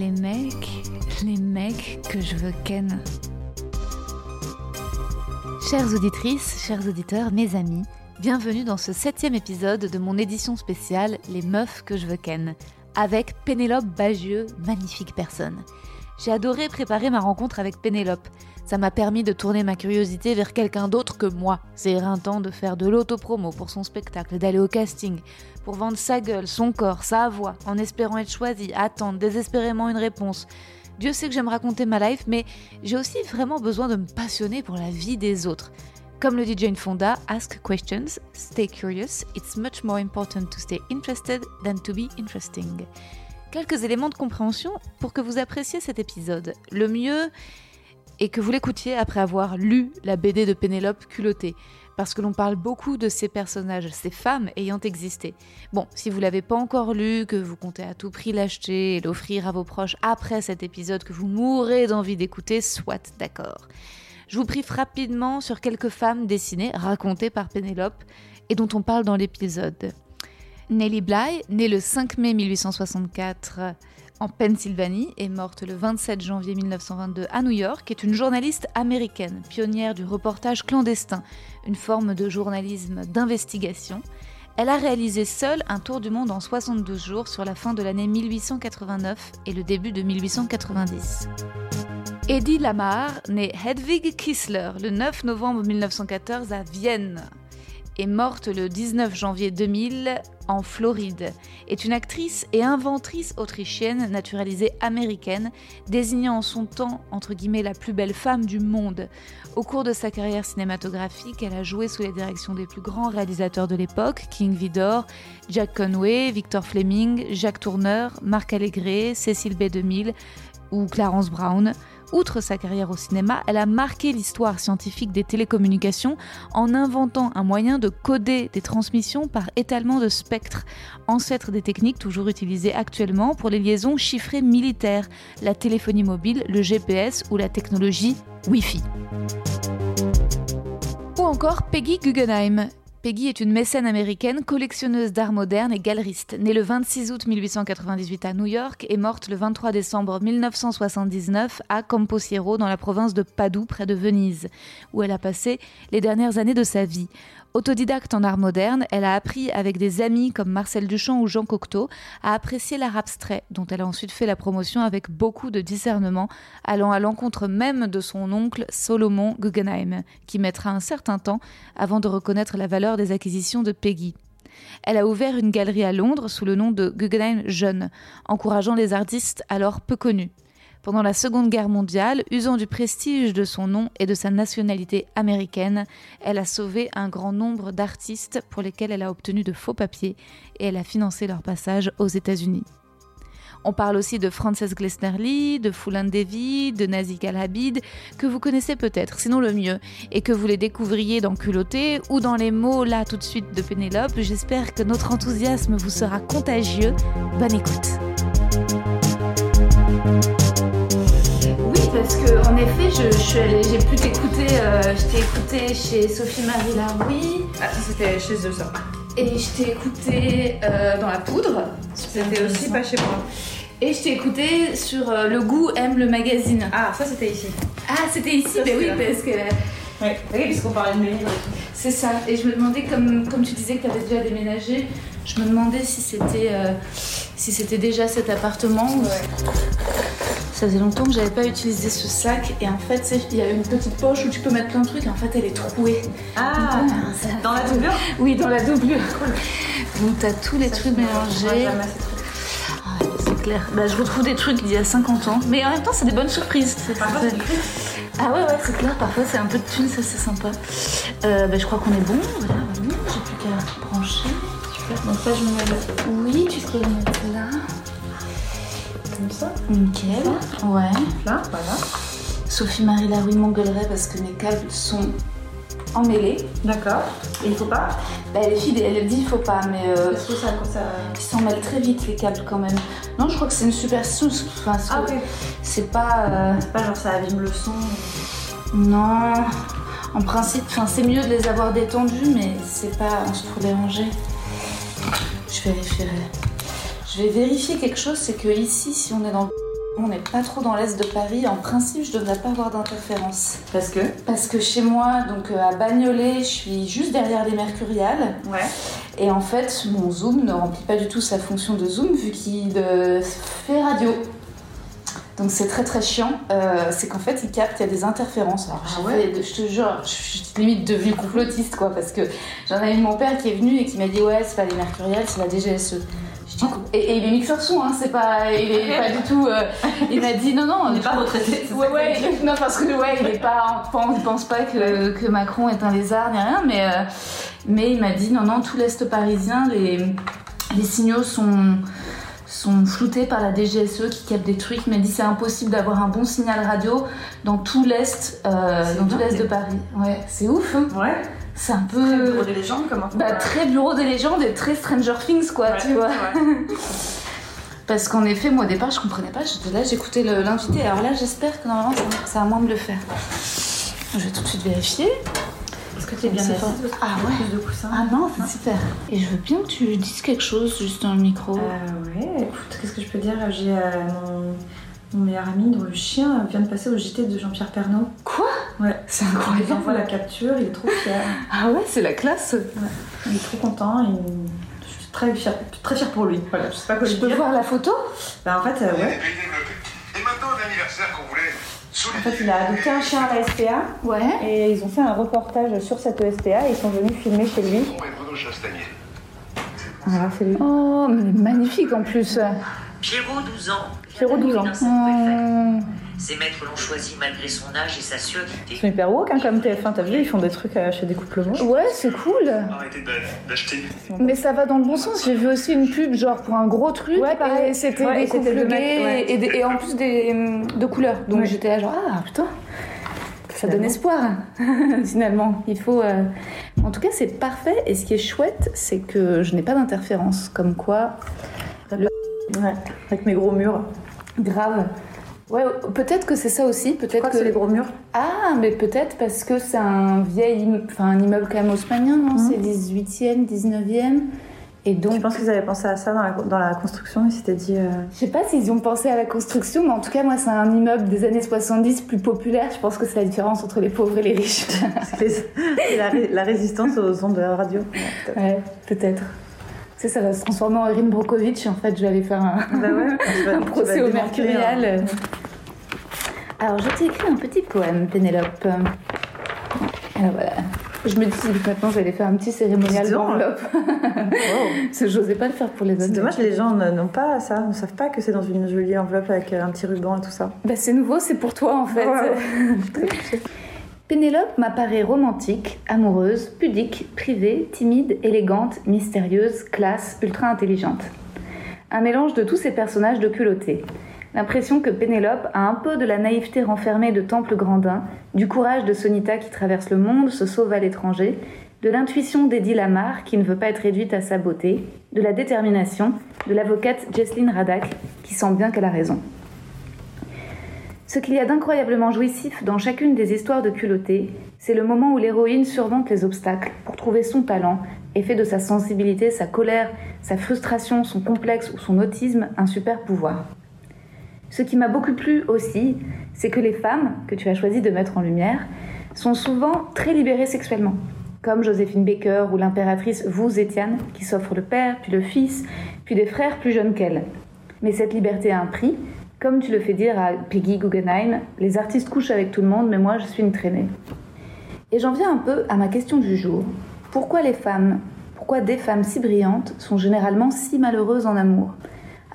Les mecs, les mecs que je veux ken. Chères auditrices, chers auditeurs, mes amis, bienvenue dans ce septième épisode de mon édition spéciale Les meufs que je veux ken, avec Pénélope Bagieux, magnifique personne. J'ai adoré préparer ma rencontre avec Pénélope. Ça m'a permis de tourner ma curiosité vers quelqu'un d'autre que moi. C'est éreintant de faire de l'autopromo pour son spectacle, d'aller au casting, pour vendre sa gueule, son corps, sa voix, en espérant être choisi, attendre désespérément une réponse. Dieu sait que j'aime raconter ma life, mais j'ai aussi vraiment besoin de me passionner pour la vie des autres. Comme le dit Jane Fonda, ask questions, stay curious, it's much more important to stay interested than to be interesting. Quelques éléments de compréhension pour que vous appréciez cet épisode. Le mieux est que vous l'écoutiez après avoir lu la BD de Pénélope culottée, parce que l'on parle beaucoup de ces personnages, ces femmes ayant existé. Bon, si vous l'avez pas encore lu, que vous comptez à tout prix l'acheter et l'offrir à vos proches après cet épisode que vous mourrez d'envie d'écouter, soit d'accord. Je vous prive rapidement sur quelques femmes dessinées, racontées par Pénélope, et dont on parle dans l'épisode. Nellie Bly, née le 5 mai 1864 en Pennsylvanie et morte le 27 janvier 1922 à New York, est une journaliste américaine, pionnière du reportage clandestin, une forme de journalisme d'investigation. Elle a réalisé seule un tour du monde en 72 jours sur la fin de l'année 1889 et le début de 1890. Eddie Lamar, née Hedwig Kissler le 9 novembre 1914 à Vienne, est morte le 19 janvier 2000 en Floride, est une actrice et inventrice autrichienne naturalisée américaine, désignant en son temps entre guillemets la plus belle femme du monde. Au cours de sa carrière cinématographique, elle a joué sous les directions des plus grands réalisateurs de l'époque, King Vidor, Jack Conway, Victor Fleming, Jacques Tourneur, Marc Allégret, Cécile B2000 ou Clarence Brown. Outre sa carrière au cinéma, elle a marqué l'histoire scientifique des télécommunications en inventant un moyen de coder des transmissions par étalement de spectre, ancêtre des techniques toujours utilisées actuellement pour les liaisons chiffrées militaires, la téléphonie mobile, le GPS ou la technologie Wi-Fi. Ou encore Peggy Guggenheim, Peggy est une mécène américaine, collectionneuse d'art moderne et galeriste. Née le 26 août 1898 à New York et morte le 23 décembre 1979 à Camposiero dans la province de Padoue près de Venise, où elle a passé les dernières années de sa vie. Autodidacte en art moderne, elle a appris avec des amis comme Marcel Duchamp ou Jean Cocteau à apprécier l'art abstrait, dont elle a ensuite fait la promotion avec beaucoup de discernement, allant à l'encontre même de son oncle Solomon Guggenheim, qui mettra un certain temps avant de reconnaître la valeur des acquisitions de Peggy. Elle a ouvert une galerie à Londres sous le nom de Guggenheim Jeune, encourageant les artistes alors peu connus. Pendant la Seconde Guerre mondiale, usant du prestige de son nom et de sa nationalité américaine, elle a sauvé un grand nombre d'artistes pour lesquels elle a obtenu de faux papiers et elle a financé leur passage aux États-Unis. On parle aussi de Frances Glessner Lee, de Fullan Devi, de Nazi Al-Habid, que vous connaissez peut-être, sinon le mieux, et que vous les découvriez dans Culotté ou dans les mots là tout de suite de Pénélope. J'espère que notre enthousiasme vous sera contagieux. Bonne écoute. Que en effet, je, je suis allée- j'ai pu t'écouter, euh, je t'ai écouté chez Sophie Marie Laroui, Ah, ça c'était chez eux ça. et je t'ai écouté euh, dans la poudre. C'était aussi pas chez moi. Et je t'ai écouté sur euh, Le Goût aime le magazine. Ah, ça c'était ici. Ah, c'était ici, Ça, mais oui, là. parce que Oui, oui puisqu'on parlait de mes livres. c'est ça. Et je me demandais, comme, comme tu disais que tu avais déjà déménagé, je me demandais si c'était euh, si c'était déjà cet appartement. ou- Ça faisait longtemps que j'avais pas utilisé ce sac et en fait, il y a une petite poche où tu peux mettre plein de trucs et en fait, elle est trouée. Ah, dans la doublure? Oui, dans la doublure. Donc t'as tous les trucs mélangés. Ah, c'est clair. Bah, je retrouve des trucs d'il y a 50 ans. Mais en même temps, c'est des bonnes surprises. C'est- écrit. Ah ouais, ouais, c'est clair. Parfois, c'est un peu de thunes, ça, c'est sympa. Euh, bah, je crois qu'on est bon. Voilà, j'ai plus qu'à brancher. Super. Donc ça, je me mets là. Oui, tu peux le mettre là. comme ça. Nickel. Ouais. Là, voilà. Sophie-Marie Larouille m'engueulerait parce que mes câbles sont emmêlés. D'accord. Et il faut pas Bah, les filles, elle dit il faut pas, mais euh, Est-ce que ça, ça... ils s'emmêlent très vite les câbles quand même. Non, je crois que c'est une superstition. Enfin, c'est- Ah pas. euh, C'est pas genre ça abîme le son. Non. En principe, enfin, c'est mieux de les avoir détendus, mais c'est pas pour déranger. Je vérifierai. Je vais vérifier quelque chose, c'est que ici, si on est dans on n'est pas trop dans l'est de Paris, en principe, je devrais pas avoir d'interférence. Parce que? Parce que chez moi, donc euh, à Bagnolet, je suis juste derrière les Mercuriales. Ouais. Et en fait, mon zoom ne remplit pas du tout sa fonction de zoom vu qu'il euh, fait radio. Donc c'est très très chiant. Euh, c'est qu'en fait, il capte, il y a des interférences. Alors, Ah ouais fait- je te jure, je suis limite devenue complotiste quoi, parce que j'en ai eu mon père qui est venu et qui m'a dit ouais, c'est pas les Mercuriales, c'est la DGSE. Je dis, et, et il est mixeur son, hein, c'est pas, il est pas du tout. euh, il m'a dit non non, On n'est pas retraité. Ouais, ouais, non, parce que ouais, il est pas, on ne pense pas que, que Macron est un lézard ni rien, mais, euh, mais il m'a dit non, non, tout l'Est parisien, les, les signaux sont, sont floutés par la DGSE qui capte des trucs. Il m'a dit c'est impossible d'avoir un bon signal radio dans tout l'Est, euh, C'est dans tout dingue. l'Est de Paris. Ouais, c'est ouf, hein. Ouais. c'est un Très peu. bureau des légendes, comment Bah, très bureau des légendes et très Stranger Things, quoi, Ouais, tu vois. ouais. Parce qu'en effet, moi au départ, je comprenais pas. J'étais là, j'écoutais l'invité. Alors là, j'espère que normalement, ça, ça a moins de le faire. Je vais tout de suite vérifier. Est-ce que tu es bien C'est assise fort. parce que Ah ouais. plus de coussins Ah non, c'est super. Et je veux bien que tu dises quelque chose juste dans le micro. Euh, ouais, écoute, qu'est-ce que je peux dire? J'ai euh, mon, mon meilleur ami dont le chien vient de passer au JT de Jean-Pierre Pernaut. Quoi? Ouais. C'est Il envoie la incroyable. capture, il est trop fier. Ah ouais, c'est la classe. Il est trop content. Il... Je suis très fière, très fière pour lui. Voilà, je sais pas quoi Je peux dire. voir la photo? Bah, en fait, euh, ouais. Et maintenant, l'anniversaire qu'on voulait. En fait, il a adopté un chien à la SPA Ouais. et ils ont fait un reportage sur cette SPA et ils sont venus filmer chez lui. Voilà, c'est lui. Oh, mais magnifique en plus. Pierrot, 12 ans. Pierrot, 12 ans. Ces maîtres l'ont choisi malgré son âge et sa Ils surdité. sont hyper woke hein, comme TF1, t'as vu, ils font des trucs euh, chez des couples moches. Ouais, c'est cool. Arrêtez d'acheter. Mais ça va dans le bon sens. J'ai vu aussi une pub genre pour un gros truc. Ouais, pareil. Et c'était Ouais, des couples gays ouais. et, des- et en plus des, de couleurs. Donc Ouais. j'étais là genre ah putain. Ça donne espoir finalement. Il faut. euh, En tout cas, c'est parfait. Et ce qui est chouette, c'est que je n'ai pas d'interférence. Comme quoi, Ouais, avec mes gros murs. grave. Ouais, peut-être que c'est ça aussi. Peut-être que c'est les gros murs. Ah, mais peut-être parce que c'est un vieil, enfin un immeuble quand même haussmannien, non? Mhm. C'est 18e, 19e. Et donc, Je pense qu'ils avaient pensé à ça dans la, dans la construction, ils s'étaient dit. euh, Je sais pas s'ils ont pensé à la construction, mais en tout cas, moi, c'est un immeuble des années 70 plus populaire. Je pense que c'est la différence entre les pauvres et les riches. c'est la, ré- la résistance aux ondes de la radio. ouais, peut-être. Sais, ça va se transformer en Erin Brokovich. En fait, je vais aller faire un, Bah ouais, un procès au Mercurial. hein. Alors, je t'ai écrit un petit poème, Pénélope. Alors voilà. Je me dis que maintenant, j'allais faire un petit cérémonial d'enveloppe. Wow. Parce que j'osais pas le faire pour les autres. C'est dommage, les gens n'ont pas ça, ne savent pas que c'est dans une jolie enveloppe avec un petit ruban et tout ça. Bah, c'est nouveau, c'est pour toi en fait. Pénélope m'apparaît romantique, amoureuse, pudique, privée, timide, élégante, mystérieuse, classe, ultra intelligente. Un mélange de tous ces personnages de culottés. L'impression que Pénélope a un peu de la naïveté renfermée de Temple Grandin, du courage de Sonita qui traverse le monde, se sauve à l'étranger, de l'intuition d'Eddie Lamar qui ne veut pas être réduite à sa beauté, de la détermination de l'avocate Jesseline Radak qui sent bien qu'elle a raison. Ce qu'il y a d'incroyablement jouissif dans chacune des histoires de culottés, c'est le moment où l'héroïne surmonte les obstacles pour trouver son talent et fait de sa sensibilité, sa colère, sa frustration, son complexe ou son autisme un super pouvoir. Ce qui m'a beaucoup plu aussi, c'est que les femmes, que tu as choisi de mettre en lumière, sont souvent très libérées sexuellement, comme Joséphine Baker ou l'impératrice Wu Zetian, qui s'offre le père, puis le fils, puis des frères plus jeunes qu'elle. Mais cette liberté a un prix, comme tu le fais dire à Peggy Guggenheim, les artistes couchent avec tout le monde, mais moi je suis une traînée. Et j'en viens un peu à ma question du jour. Pourquoi les femmes, pourquoi des femmes si brillantes sont généralement si malheureuses en amour?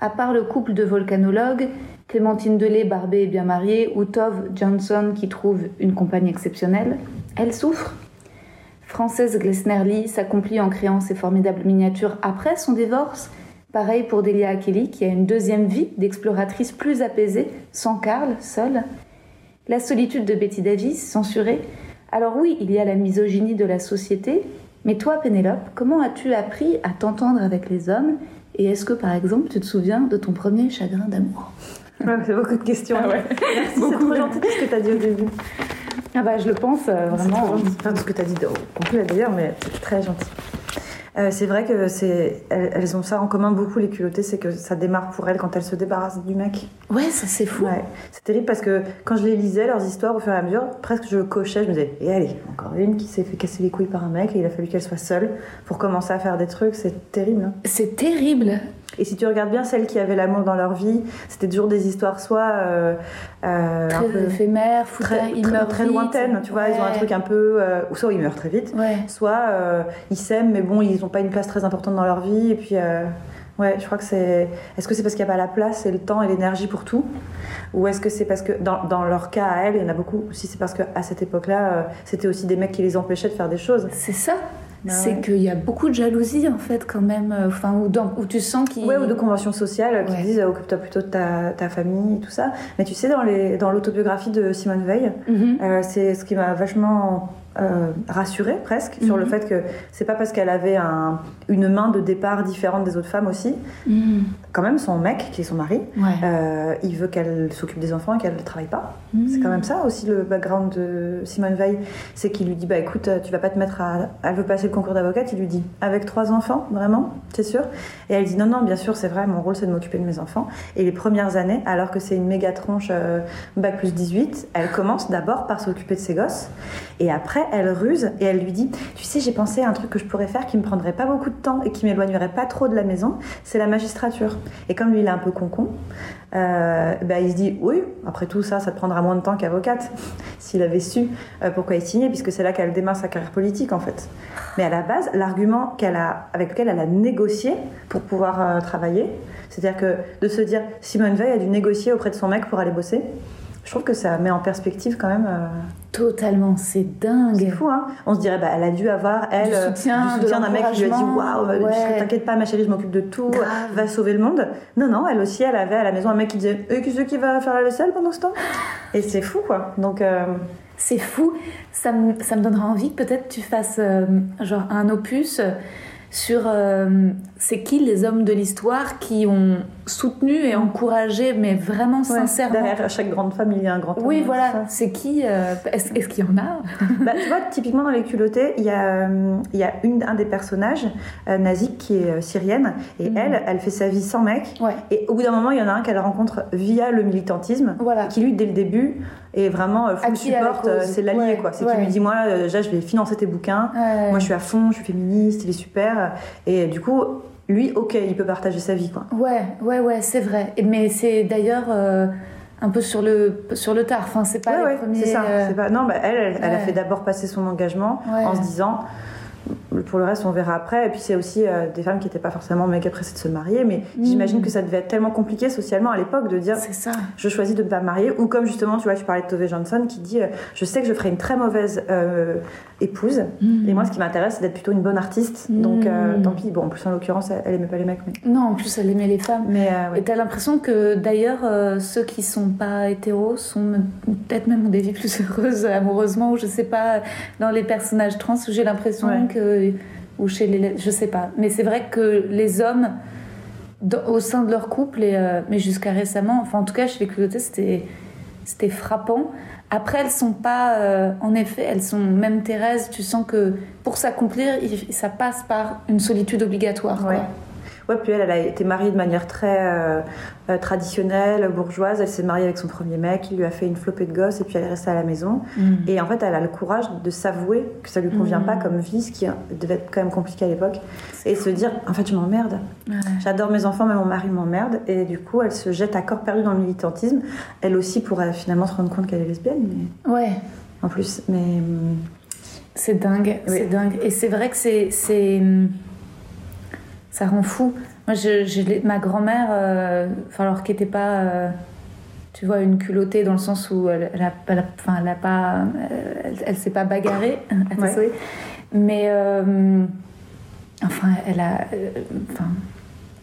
À part le couple de volcanologues, Clémentine Delay, barbée et bien mariée, ou Tove Johnson qui trouve une compagne exceptionnelle, elles souffrent. Française Glessner Lee s'accomplit en créant ses formidables miniatures après son divorce, Pareil pour Delia Kelly, qui a une deuxième vie d'exploratrice plus apaisée, sans Karl, seule. La solitude de Betty Davis, censurée. Alors oui, il y a la misogynie de la société, mais toi, Pénélope, comment as-tu appris à t'entendre avec les hommes Et est-ce que, par exemple, tu te souviens de ton premier chagrin d'amour? Ouais, c'est beaucoup de questions. Ah ouais. Merci, c'est trop gentil ce que tu as dit au début. Ah bah, je le pense euh, vraiment. Enfin, tout ce que tu as dit au d'ailleurs, mais c'est très gentil. Euh, c'est vrai que c'est, elles, elles ont ça en commun beaucoup les culottées, c'est que ça démarre pour elles quand elles se débarrassent du mec. Ouais, ça c'est fou. Ouais, c'est terrible parce que quand je les lisais, leurs histoires au fur et à mesure, presque je cochais, je me disais, et allez, encore une qui s'est fait casser les couilles par un mec et il a fallu qu'elle soit seule pour commencer à faire des trucs, c'est terrible. hein. C'est terrible. Et si tu regardes bien celles qui avaient l'amour dans leur vie, c'était toujours des histoires soit euh, euh, un Très peu éphémère, fou, très, ils très, meurent très vite. lointaines, tu vois, ils ont un truc un peu, euh, ou soit ils meurent très vite, Ouais. soit ils s'aiment mais bon ils n'ont pas une place très importante dans leur vie et puis ouais je crois que c'est est-ce que c'est parce qu'il n'y a pas la place et le temps et l'énergie pour tout? Ou est-ce que c'est parce que dans, dans leur cas à elles il y en a beaucoup si c'est parce qu'à cette époque-là c'était aussi des mecs qui les empêchaient de faire des choses C'est ça. Bah c'est ouais. qu'il y a beaucoup de jalousie en fait quand même. euh, Enfin, où, dans- où tu sens qu'ils. Ouais, ou de conventions sociales qui Ouais. disent euh, occupe-toi plutôt de ta, ta famille et tout ça. Mais tu sais, dans les- dans l'autobiographie de Simone Veil, Mhm. Euh, c'est ce qui m'a vachement euh, rassurée presque sur le Mhm. fait que c'est pas parce qu'elle avait un- une main de départ différente des autres femmes aussi. Mhm. Quand même, son mec, qui est son mari, Ouais. euh, il veut qu'elle s'occupe des enfants et qu'elle ne travaille pas. Mhm. C'est quand même ça aussi le background de Simone Veil. C'est qu'il lui dit Bah écoute, tu vas pas te mettre à. Elle veut passer le concours d'avocate. Il lui dit Avec trois enfants, vraiment T'es sûr Et elle dit Non, non, bien sûr, c'est vrai, mon rôle c'est de m'occuper de mes enfants. Et les premières années, alors que c'est une méga tronche euh, bac plus 18, elle commence d'abord par s'occuper de ses gosses. Et après, elle ruse et elle lui dit Tu sais, j'ai pensé à un truc que je pourrais faire qui me prendrait pas beaucoup de temps et qui m'éloignerait pas trop de la maison c'est la magistrature. Et comme lui, il est un peu concon, euh, bah, il se dit Oui, après tout ça, ça te prendra moins de temps qu'avocate. S'il avait su euh, pourquoi il signait, puisque c'est là qu'elle démarre sa carrière politique en fait. Mais à la base, l'argument qu'elle a, avec lequel elle a négocié pour pouvoir euh, travailler, c'est-à-dire que de se dire Simone Veil a dû négocier auprès de son mec pour aller bosser, je trouve que ça met en perspective quand même. euh, Totalement, c'est dingue. c'est fou, hein On se dirait, bah, elle a dû avoir, elle, Du euh, soutien, du soutien d'un mec qui lui a dit, waouh, euh, Ouais. t'inquiète pas, ma chérie, je m'occupe de tout, Grave. va sauver le monde. Non, non, elle aussi, elle avait à la maison un mec qui disait, et qui c'est qui va faire la vaisselle pendant ce temps? Et c'est fou, quoi. Donc, euh, C'est fou. Ça me, ça me donnera envie que peut-être tu fasses euh, genre un opus sur euh, c'est qui les hommes de l'histoire qui ont soutenu et encouragé, mais vraiment ouais, sincèrement. derrière chaque grande femme, il y a un grand homme. Oui, voilà. C'est qui euh, Est-ce qu'il y en a? Bah, tu vois, typiquement dans les culottés, il y a, euh, il y a une, un des personnages, euh, Nazik, qui est euh, syrienne, et Mhm. elle, elle fait sa vie sans mec. Ouais. Et au bout d'un moment, il y en a un qu'elle rencontre via le militantisme, Voilà. qui lui, dès le début, est vraiment euh, full support, c'est l'allié, Ouais, quoi. C'est qui lui dit, moi, déjà, je vais financer tes bouquins, moi, je suis à fond, je suis féministe, il est super. Et du coup, lui, ok, il peut partager sa vie, quoi. Ouais, ouais, ouais, c'est vrai. Mais c'est d'ailleurs euh, un peu sur le, sur le tard. Enfin, c'est pas ouais, les ouais, premiers. c'est ça. euh, Pas... Non, bah, elle, elle, elle a fait d'abord passer son engagement en se disant, pour le reste, on verra après. Et puis, c'est aussi euh, des femmes qui n'étaient pas forcément méga pressées de se marier, mais Mm. j'imagine que ça devait être tellement compliqué socialement à l'époque de dire, ça. je choisis de ne pas me marier. Ou comme justement, tu vois, tu parlais de Tove Johnson qui dit, euh, je sais que je ferai une très mauvaise euh, épouse. Mm. Et moi, ce qui m'intéresse, c'est d'être plutôt une bonne artiste. Donc, Mm. tant pis. Bon, en plus, en l'occurrence, elle, elle aimait pas les mecs. Mais, Non, en plus, elle aimait les femmes. mais ouais. Et t'as l'impression que d'ailleurs, ceux qui sont pas hétéros sont peut-être même ont des vies plus heureuses amoureusement, ou je sais pas, dans les personnages trans, où j'ai l'impression Ouais. que. Ou chez les. je sais pas. Mais c'est vrai que les hommes, au sein de leur couple, et, euh, mais jusqu'à récemment, enfin en tout cas chez les culottés, c'était, c'était frappant. Après, elles sont pas. euh, en effet, elles sont. Même Thérèse, tu sens que pour s'accomplir, ça passe par une solitude obligatoire. quoi. Ouais. Puis elle, elle a été mariée de manière très euh, euh, traditionnelle, bourgeoise. Elle s'est mariée avec son premier mec, il lui a fait une flopée de gosses et puis elle est restée à la maison. Mm. Et en fait, elle a le courage de s'avouer que ça lui convient Mhm. pas comme vie, ce qui devait être quand même compliqué à l'époque. Et se dire, en fait, je m'emmerde. Ouais. J'adore mes enfants, mais mon mari m'emmerde. Et du coup, elle se jette à corps perdu dans le militantisme. Elle aussi pourrait finalement se rendre compte qu'elle est lesbienne, mais Ouais. en plus. Mais hum, C'est dingue, Oui. c'est dingue. Et c'est vrai que c'est, ça rend fou. Moi, je, je l'ai- ma grand-mère, euh, alors qui n'était pas, euh, tu vois, une culottée dans le sens où elle, elle a, elle enfin, elle a pas, euh, elle, elle s'est pas bagarrée, Ouais. mais euh, enfin, elle a, enfin,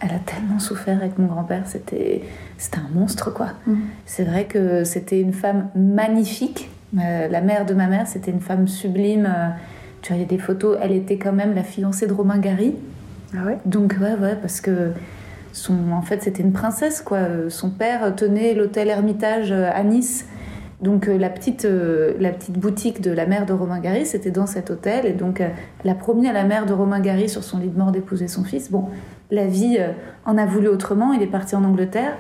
elle a tellement souffert avec mon grand-père. C'était, c'était un monstre, quoi. Mm. C'est vrai que c'était une femme magnifique. La mère de ma mère, c'était une femme sublime. Tu vois, il y a des photos. Elle était quand même la fiancée de Romain Gary. Ah Donc ouais, ouais, parce que son, en fait, c'était une princesse, quoi. Euh, Son père tenait l'hôtel Hermitage euh, à Nice. Donc euh, la petite, la petite boutique de la mère de Romain Gary, c'était dans cet hôtel. Et donc elle a promis à la mère de Romain Gary sur son lit de mort d'épouser son fils. Bon, la vie en a voulu autrement. Il est parti en Angleterre.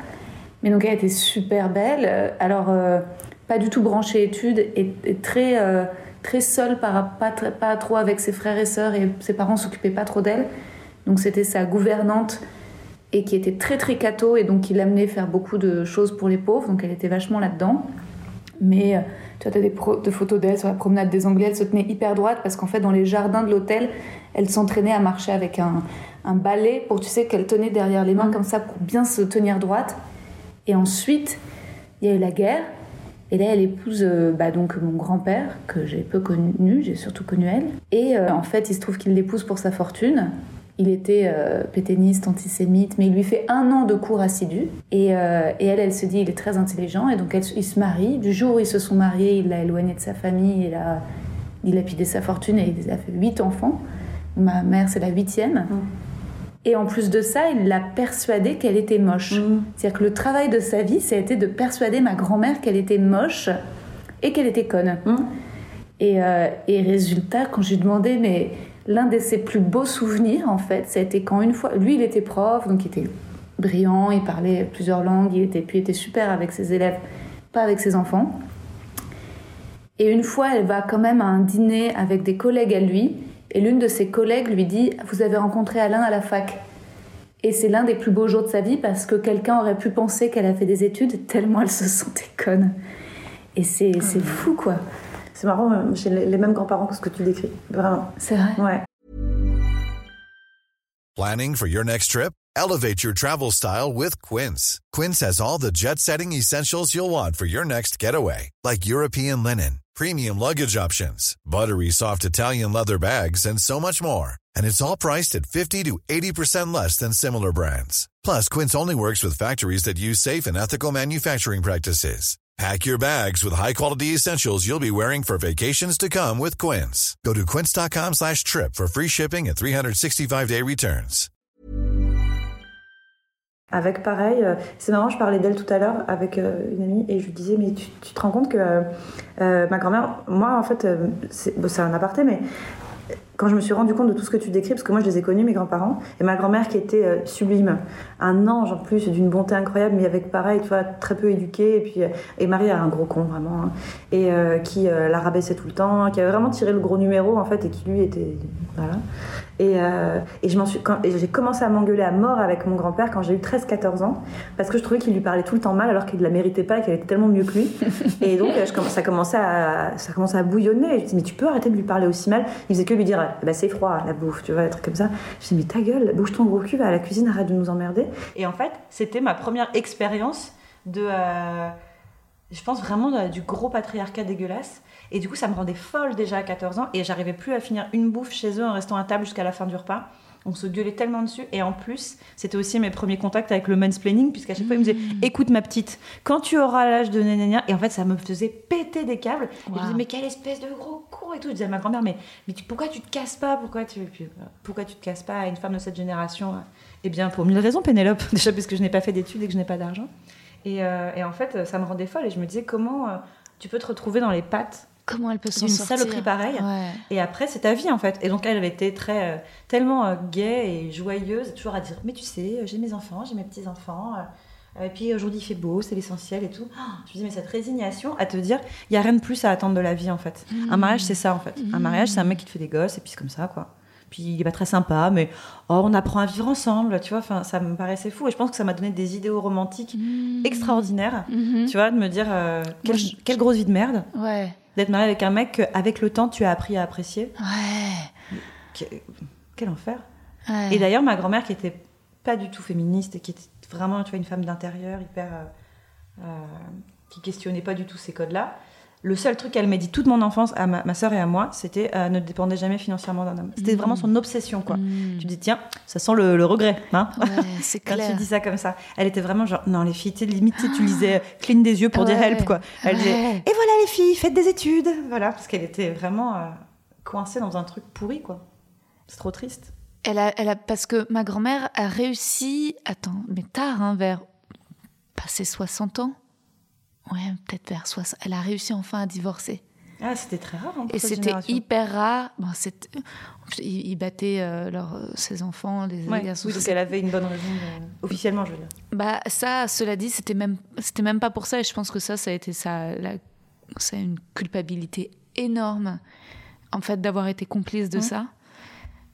Mais donc elle était super belle. Alors pas du tout branchée études et, très, très seule, pas, pas trop avec ses frères et sœurs. Et ses parents s'occupaient pas trop d'elle. Donc c'était sa gouvernante et qui était très très catho et donc qui l'amenait faire beaucoup de choses pour les pauvres. Donc elle était vachement là-dedans. Mais euh, tu vois, tu as des, pro- de photos d'elle sur la promenade des Anglais. Elle se tenait hyper droite parce qu'en fait, dans les jardins de l'hôtel, elle s'entraînait à marcher avec un, un balai pour, tu sais, qu'elle tenait derrière les mains comme ça pour bien se tenir droite. Et ensuite, il y a eu la guerre. Et là, elle épouse euh, bah, donc mon grand-père, que j'ai peu connu, j'ai surtout connu elle. Et euh, en fait, il se trouve qu'il l'épouse pour sa fortune. Il était euh, pétainiste, antisémite, mais il lui fait un an de cours assidus. Et, euh, et elle, elle se dit, il est très intelligent, et donc elle, il se marie. Du jour où ils se sont mariés, il l'a éloigné de sa famille, il a dilapidé sa fortune, et il a fait huit enfants. Ma mère, c'est la huitième. Et en plus de ça, il l'a persuadée qu'elle était moche. Mm. C'est-à-dire que le travail de sa vie, ça a été de persuader ma grand-mère qu'elle était moche et qu'elle était conne. Mm. Et, euh, et résultat, quand je lui demandais, mais l'un de ses plus beaux souvenirs, en fait, ça a été quand une fois, lui, il était prof, donc il était brillant, il parlait plusieurs langues, il était, puis il était super avec ses élèves, pas avec ses enfants. Et une fois, elle va quand même à un dîner avec des collègues à lui, et l'une de ses collègues lui dit Vous avez rencontré Alain à la fac. Et c'est l'un des plus beaux jours de sa vie parce que quelqu'un aurait pu penser qu'elle a fait des études tellement elle se sentait conne. Et c'est c'est fou, quoi. C'est marrant, euh, j'ai les les mêmes grands-parents que ce que tu décris. Vraiment. C'est vrai. Ouais. Planning for your next trip? Elevate your travel style with Quince. Quince has all the jet setting essentials you'll want for your next getaway, like European linen, premium luggage options, buttery soft Italian leather bags, and so much more. And it's all priced at 50 to 80% less than similar brands. Plus, Quince only works with factories that use safe and ethical manufacturing practices. Pack your bags with high-quality essentials you'll be wearing for vacations to come with Quince. Go to quince.com slash trip for free shipping and 365-day returns. Avec pareil, euh, c'est marrant, je parlais d'elle tout à l'heure avec euh, une amie et je lui disais, mais tu, te rends compte que euh, ma grand-mère, moi en fait, c'est un aparté, mais quand je me suis rendu compte de tout ce que tu décris, parce que moi je les ai connus, mes grands-parents, et ma grand-mère qui était euh, sublime, un ange en plus, d'une bonté incroyable, mais avec pareil, tu très peu éduquée, et puis, euh, et Marie un gros con vraiment, hein, et euh, qui la rabaissait tout le temps, qui avait vraiment tiré le gros numéro en fait, et qui lui était. Voilà. Et, euh, et je m'en suis, quand, et j'ai commencé à m'engueuler à mort avec mon grand-père quand j'ai eu 13-14 ans, parce que je trouvais qu'il lui parlait tout le temps mal alors qu'il ne la méritait pas et qu'elle était tellement mieux que lui. Et donc euh, je, ça, commençait à, ça commençait à bouillonner. Et je dis, mais tu peux arrêter de lui parler aussi mal? Il faisait que lui dire, bah, c'est froid la bouffe, tu vois, des trucs comme ça. Je dis, mais ta gueule, bouge ton gros cul, va à la cuisine, arrête de nous emmerder. Et en fait, c'était ma première expérience de. euh, je pense vraiment de- du gros patriarcat dégueulasse. Et du coup, ça me rendait folle déjà à 14 ans. Et j'arrivais plus à finir une bouffe chez eux en restant à table jusqu'à la fin du repas. On se gueulait tellement dessus. Et en plus, c'était aussi mes premiers contacts avec le mansplaining, puisqu'à chaque fois, ils me disaient Écoute, ma petite, quand tu auras l'âge de nénénia. Et en fait, ça me faisait péter des câbles. Et je Wow. disais Mais quelle espèce de gros con et tout. Je disais à ma grand-mère Mais, mais tu- pourquoi tu te casses pas? Pourquoi tu, euh, pourquoi tu te casses pas à une femme de cette génération Eh bien, pour mille raisons, Pénélope. Déjà, parce que je n'ai pas fait d'études et que je n'ai pas d'argent. Et, euh, et en fait, ça me rendait folle. Et je me disais Comment euh, tu peux te retrouver dans les pattes Comment elle peut s'en sortir saloperie pareille Ouais. et après, c'est ta vie en fait. Et donc, elle avait été très, euh, tellement euh, gaie et joyeuse, toujours à dire Mais tu sais, euh, j'ai mes enfants, j'ai mes petits-enfants. euh, et puis aujourd'hui, il fait beau, c'est l'essentiel et tout. Ah, je me dis, mais cette résignation à te dire Il n'y a rien de plus à attendre de la vie en fait. Un mariage, c'est ça en fait. Un mariage, c'est un mec qui te fait des gosses et puis c'est comme ça quoi. Puis il est pas très sympa, mais oh, on apprend à vivre ensemble, tu vois. Enfin, ça me paraissait fou et je pense que ça m'a donné des idéaux romantiques extraordinaires. Mhm. Tu vois, de me dire quelle, je- quelle grosse vie de merde Ouais. D'être marié avec un mec qu'avec le temps tu as appris à apprécier. Ouais. Que- Quel enfer. Ouais. Et d'ailleurs, ma grand-mère qui était pas du tout féministe et qui était vraiment tu vois, une femme d'intérieur, hyper. euh, euh, qui questionnait pas du tout ces codes-là, Le seul truc qu'elle m'a dit toute mon enfance à ma, ma sœur et à moi, c'était euh, ne dépendez jamais financièrement d'un homme. C'était vraiment son obsession, quoi. Mm. Tu dis, tiens, ça sent le, le regret, hein Ouais, c'est Quand clair. tu dis ça comme ça. Elle était vraiment genre, non, les filles, limite, tu sais, tu lisais euh, cligne des yeux pour dire help, quoi. Elle disait, et voilà les filles, faites des études. Voilà, parce qu'elle était vraiment euh, coincée dans un truc pourri, quoi. C'est trop triste. Elle a, elle a, parce que ma grand-mère a réussi, attends, mais tard, hein, vers passé 60 ans. Ouais, peut-être vers 60. Elle a réussi enfin à divorcer. Ah, c'était très rare. hein, pour Et c'était hyper rare. Bon, c'était- ils, ils battaient euh, leurs- ses enfants, les Ouais, garçons. oui, donc elle avait une bonne raison, de- officiellement, je veux dire. Bah ça, cela dit, c'était même, c'était même pas pour ça. Et je pense que ça, ça a été ça, la, c'est une culpabilité énorme, en fait, d'avoir été complice de Mhm. ça,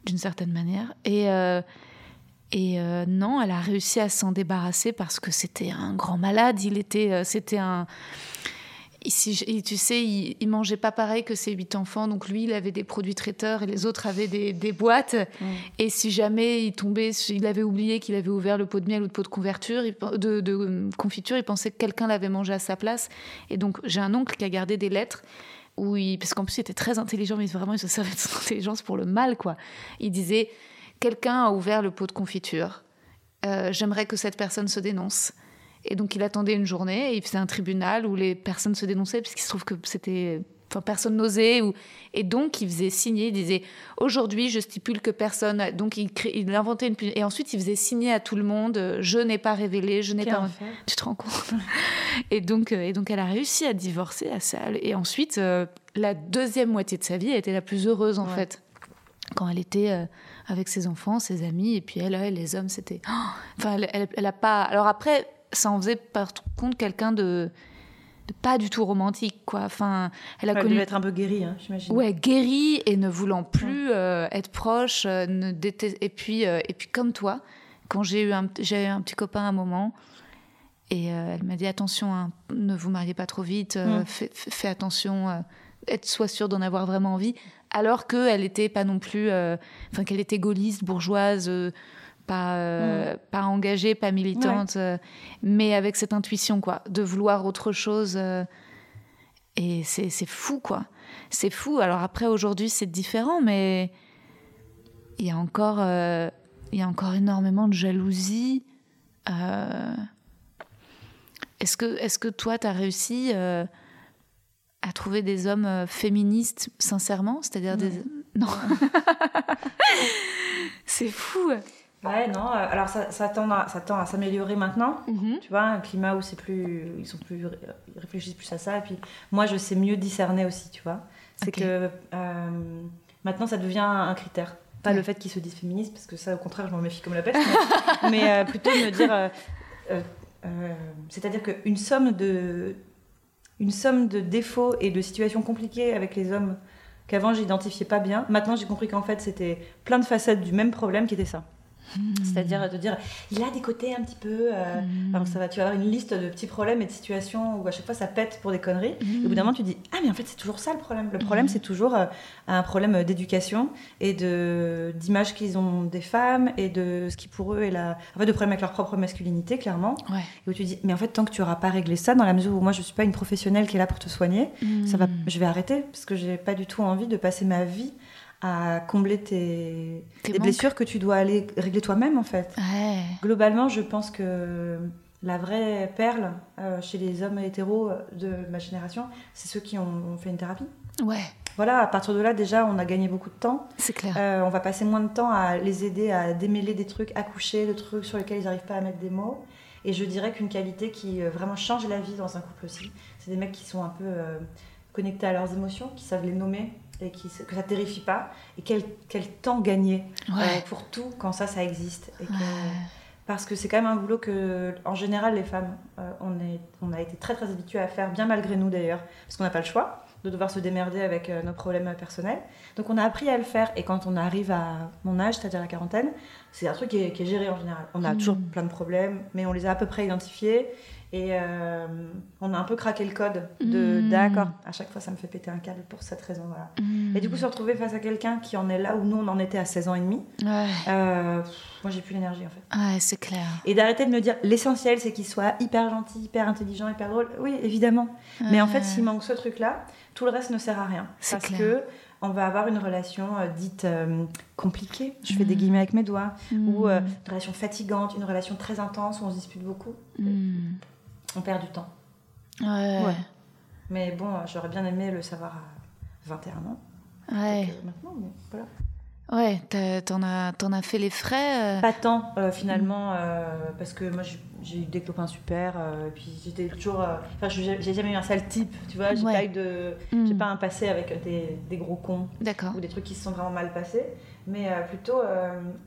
d'une certaine manière. Et euh, et euh, non, elle a réussi à s'en débarrasser parce que c'était un grand malade. Il était, euh, c'était un Ici, tu sais, il, il mangeait pas pareil que ses huit enfants. Donc lui, il avait des produits traiteurs et les autres avaient des, des boîtes. Et si jamais il tombait, il avait oublié qu'il avait ouvert le pot de miel ou de pot de converture, de, de, confiture, il pensait que quelqu'un l'avait mangé à sa place. Et donc j'ai un oncle qui a gardé des lettres où il, parce qu'en plus il était très intelligent, mais vraiment il se servait de son intelligence pour le mal, quoi. Il disait quelqu'un a ouvert le pot de confiture. Euh, J'aimerais que cette personne se dénonce. Et donc il attendait une journée et il faisait un tribunal où les personnes se dénonçaient puisqu'il se trouve que c'était enfin personne n'osait ou et donc il faisait signer il disait aujourd'hui je stipule que personne donc il crée, il inventait une et ensuite il faisait signer à tout le monde je n'ai pas révélé je n'ai pas enfer. tu te rends compte? Et donc euh, et donc elle a réussi à divorcer à ça et ensuite euh, la deuxième moitié de sa vie a été la plus heureuse en Ouais. fait quand elle était euh, avec ses enfants, ses amis, et puis elle, elle, les hommes, c'était. Oh enfin, elle, elle, elle a pas. Alors après, ça en faisait par contre quelqu'un de, de pas du tout romantique, quoi. Enfin, elle a Elle connu. devait être un peu guérie, hein, j'imagine. Ouais, guérie et ne voulant plus euh, être proche, euh, ne et puis euh, et puis comme toi, quand j'ai eu un j'ai eu un petit copain à un moment et elle m'a dit attention, hein, ne vous mariez pas trop vite, Mm. fais, attention, être sois sûre d'en avoir vraiment envie, alors que elle était pas non plus, euh, enfin qu'elle était gaulliste, bourgeoise. euh, pas, euh, pas engagée, pas militante, euh, mais avec cette intuition, quoi, de vouloir autre chose. euh, et c'est c'est fou, quoi. C'est fou. Alors après, aujourd'hui, c'est différent, mais il y a encore, il y a encore énormément de jalousie. Est-ce que, est que toi, tu as réussi à trouver des hommes euh, féministes, sincèrement C'est-à-dire des... Non. c'est fou. Ouais, non. euh, Alors, ça, ça tend à, ça tend à s'améliorer maintenant. Mhm. Tu vois, un climat où c'est plus, ils sont plus, ils réfléchissent plus à ça. Et puis, moi, je sais mieux discerner aussi, tu vois. C'est que euh, maintenant, ça devient un critère. Pas Ouais. le fait qu'ils se disent féministes, parce que ça, au contraire, je m'en méfie comme la peste. mais mais, euh, plutôt me dire, euh, c'est-à-dire qu'une somme de, une somme de défauts et de situations compliquées avec les hommes qu'avant j'identifiais pas bien. Maintenant, j'ai compris qu'en fait, c'était plein de facettes du même problème qui était ça. C'est-à-dire de dire, il a des côtés un petit peu. euh, alors ça va, tu vas avoir une liste de petits problèmes et de situations où à chaque fois ça pète pour des conneries. Et au bout d'un moment, tu dis, ah, mais en fait, c'est toujours ça le problème. Le problème, c'est toujours euh, un problème d'éducation et de d'image qu'ils ont des femmes et de ce qui pour eux est la. En fait, de problème avec leur propre masculinité, clairement. Ouais. Et où tu dis, mais en fait, tant que tu n'auras pas réglé ça, dans la mesure où moi, je suis pas une professionnelle qui est là pour te soigner, ça va, Mm. je vais arrêter parce que j'ai pas du tout envie de passer ma vie à combler tes, blessures que tu dois aller régler toi-même en fait. Ouais. Globalement, je pense que la vraie perle euh, chez les hommes hétéros de ma génération, c'est ceux qui ont, ont fait une thérapie. Ouais, Voilà, à partir de là, déjà, on a gagné beaucoup de temps. c'est clair. Euh, on va passer moins de temps à les aider à démêler des trucs, à coucher, de trucs sur lesquels ils n'arrivent pas à mettre des mots. Et je dirais qu'une qualité qui euh, vraiment change la vie dans un couple aussi, c'est des mecs qui sont un peu euh, connectés à leurs émotions, qui savent les nommer et qui, que ça ne terrifie pas. Et quel, quel temps gagner euh, pour tout quand ça, ça existe. Et que- Ouais. Parce que c'est quand même un boulot que, en général, les femmes, euh, on, est, on a été très très habitués à faire, bien malgré nous d'ailleurs, parce qu'on n'a pas le choix. de devoir se démerder avec euh, nos problèmes personnels. Donc on a appris à le faire. Et quand on arrive à mon âge, c'est-à-dire la quarantaine, c'est un truc qui est, qui est géré en général. On a Mhm. toujours plein de problèmes, mais on les a à peu près identifiés. Et euh, on a un peu craqué le code de Mhm. d'accord, à chaque fois ça me fait péter un câble pour cette raison. Voilà. Mm. Et du coup, se retrouver face à quelqu'un qui en est là où nous on en était à 16 ans et demi, Ouais, euh, moi j'ai plus l'énergie en fait. ouais c'est clair. Et d'arrêter de me dire l'essentiel c'est qu'il soit hyper gentil, hyper intelligent, hyper drôle. Oui, évidemment. Mais en fait, s'il manque ce truc-là, tout le reste ne sert à rien. C'est Parce clair. que on va avoir une relation euh, dite euh, compliquée, je fais des guillemets avec mes doigts, ou euh, une relation fatigante, une relation très intense où on se dispute beaucoup. Mm. On perd du temps. Ouais. Ouais. Mais bon, j'aurais bien aimé le savoir à 21 ans. Ouais. Euh, maintenant, mais voilà. Ouais, t'en as, as fait les frais. euh, Pas tant euh, finalement, euh, parce que moi j'ai- eu des copains super, et puis j'étais toujours. Enfin, j'ai jamais eu un sale type, tu vois, j'ai Ouais. pas eu de. Mm. J'ai pas un passé avec des, des gros cons D'accord. ou des trucs qui se sont vraiment mal passés, mais plutôt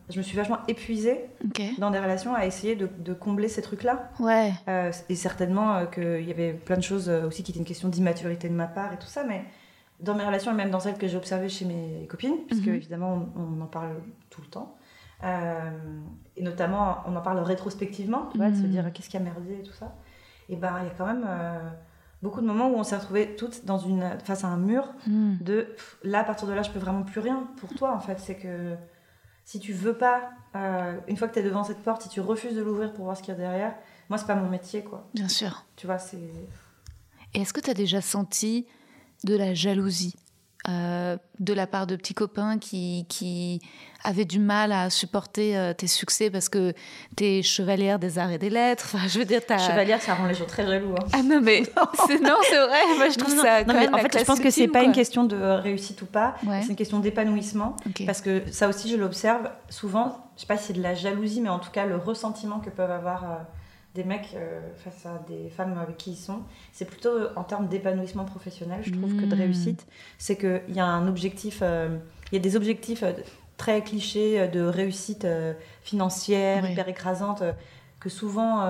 je me suis vachement épuisée dans des relations à essayer de, de combler ces trucs-là. Ouais. Et certainement qu'il y avait plein de choses aussi qui étaient une question d'immaturité de ma part et tout ça, mais dans mes relations et même dans celles que j'ai observées chez mes copines, puisque Mhm. évidemment on, on en parle tout le temps, euh, et notamment on en parle rétrospectivement, tu vois, de se Mhm. dire qu'est-ce qui a merdé et tout ça, et ben il y a quand même euh, beaucoup de moments où on s'est retrouvés toutes dans une, face à un mur Mm. de pff, là à partir de là je peux vraiment plus rien pour toi en fait, c'est que si tu veux pas, euh, une fois que tu es devant cette porte, si tu refuses de l'ouvrir pour voir ce qu'il y a derrière, moi c'est pas mon métier quoi. Bien sûr. Tu vois, c'est. Et est-ce que tu as déjà senti de la jalousie euh, de la part de petits copains qui, qui avaient du mal à supporter euh, tes succès parce que t'es chevalière des arts et des lettres Enfin, je veux dire, t'as... Chevalière, ça rend les gens très jaloux. hein. Ah non, mais c'est, non, c'est vrai. Moi, je trouve Non, ça non, mais en fait, je pense que c'est pas une question de réussite ou pas, Ouais. c'est une question d'épanouissement. Parce que ça aussi, je l'observe souvent. Je sais pas si c'est de la jalousie, mais en tout cas, le ressentiment que peuvent avoir euh, des mecs euh, face à des femmes avec qui ils sont, c'est plutôt euh, en termes d'épanouissement professionnel, je trouve, que de Mm. réussite. C'est qu'il y a un objectif, euh, il y a des objectifs très clichés de réussite financière, hyper écrasante. que souvent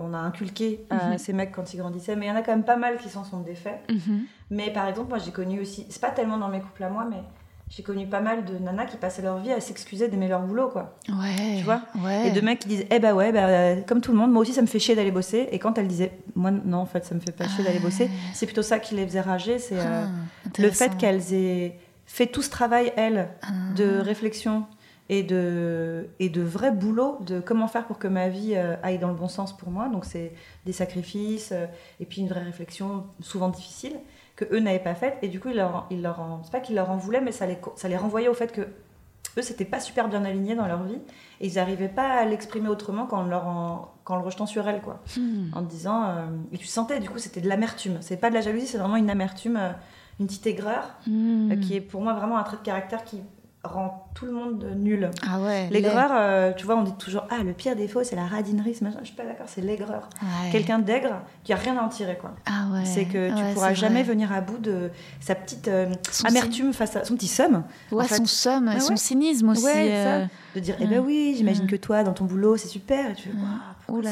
on a inculqué à Mhm. ces mecs quand ils grandissaient, mais il y en a quand même pas mal qui s'en sont défaits. Mhm. Mais par exemple, moi j'ai connu aussi, c'est pas tellement dans mes couples à moi, mais j'ai connu pas mal de nanas qui passaient leur vie à s'excuser d'aimer leur boulot, quoi. Ouais. Tu vois ouais. Et de mecs qui disaient, eh bah ouais, bah, euh, comme tout le monde, moi aussi ça me fait chier d'aller bosser. Et quand elles disaient, moi non, en fait ça me fait pas chier d'aller bosser, c'est plutôt ça qui les faisait rager, c'est euh, Ah, le fait qu'elles aient fait tout ce travail, elles, Ah. de réflexion et de, et de vrai boulot de comment faire pour que ma vie euh, aille dans le bon sens pour moi. Donc c'est des sacrifices euh, et puis une vraie réflexion souvent difficile que eux n'avaient pas faite. Et du coup, ils leur, leur en, c'est pas qu'ils leur en voulaient, mais ça les, ça les renvoyait au fait que eux, c'était pas super bien alignés dans leur vie et ils n'arrivaient pas à l'exprimer autrement qu'en, leur en, qu'en le rejetant sur elles, quoi. Hmm. En disant... euh, et tu sentais, du coup, c'était de l'amertume. C'est pas de la jalousie, c'est vraiment une amertume, euh, une petite aigreur Hmm. euh, qui est pour moi vraiment un trait de caractère qui rend tout le monde nul. Ah ouais. L'aigreur, euh, tu vois, on dit toujours ah le pire défaut c'est la radinerie, ce machin. Je suis pas d'accord, c'est l'aigreur. Ouais. Quelqu'un d'aigre qui a rien à en tirer quoi. Ah ouais. C'est que tu Ouais, pourras jamais vrai. venir à bout de sa petite euh, amertume face à son petit somme. Ouais, en fait. son somme, son cynisme aussi. Euh, ça. De dire eh ben oui, j'imagine que toi dans ton boulot c'est super. Et tu fais. Waouh,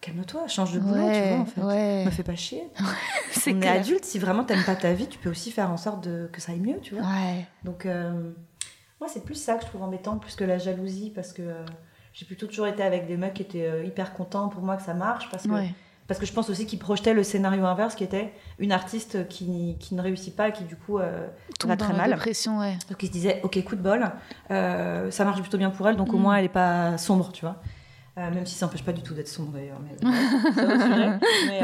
calme-toi, change de boulot, tu ouais, vois en fait. ouais. Me fais pas chier. C'est On est adulte, si vraiment t'aimes pas ta vie, tu peux aussi faire en sorte de, que ça aille mieux, tu vois. Ouais. Donc, euh, moi, c'est plus ça que je trouve embêtant, plus que la jalousie, parce que euh, j'ai plutôt toujours été avec des mecs qui étaient euh, hyper contents pour moi que ça marche, parce que, Ouais. parce que je pense aussi qu'ils projetaient le scénario inverse, qui était une artiste qui, qui ne réussit pas et qui, du coup, euh, Tombe va dans très la mal. dépression, ouais. Donc, ils se disaient, ok, coup de bol, euh, ça marche plutôt bien pour elle, donc au Mm. moins, elle n'est pas sombre, tu vois. Même si ça n'empêche pas du tout d'être sombre, d'ailleurs. Mais. Mais,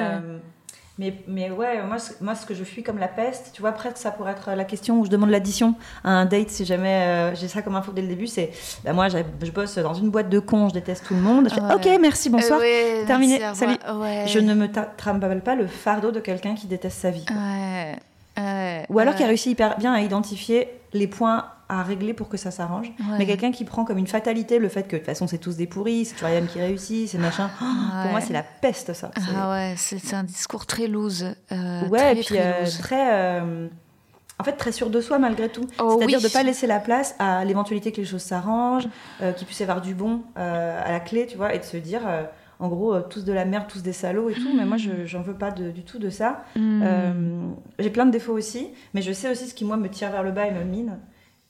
mais, mais ouais, moi ce, moi, ce que je fuis comme la peste, tu vois, presque ça pourrait être la question où je demande l'addition à un date si jamais euh, j'ai ça comme info dès le début. C'est, bah, moi, je bosse dans une boîte de cons, je déteste tout le monde. Je fais, Ouais. ok, merci, bonsoir. Euh, ouais, terminé, merci, salut. Ouais. Je ne me trimballe pas le fardeau de quelqu'un qui déteste sa vie. Ou alors qui a réussi hyper bien à identifier les points à régler pour que ça s'arrange. Ouais. Mais quelqu'un qui prend comme une fatalité le fait que de toute façon c'est tous des pourris, c'est Yann qui réussit, c'est machin. Oh, Pour moi c'est la peste ça. Ah ouais, c'est un discours très loose. euh, ouais, très, et puis très euh, très. euh, en fait, très sûr de soi malgré tout. Oh C'est-à-dire oui. de ne pas laisser la place à l'éventualité que les choses s'arrangent, euh, qu'il puisse y avoir du bon à la clé, tu vois, et de se dire, en gros, euh, tous de la merde, tous des salauds et tout. Mais moi, je j'en veux pas de- du tout de ça. Euh, j'ai plein de défauts aussi, mais je sais aussi ce qui, moi, me tire vers le bas et me mine.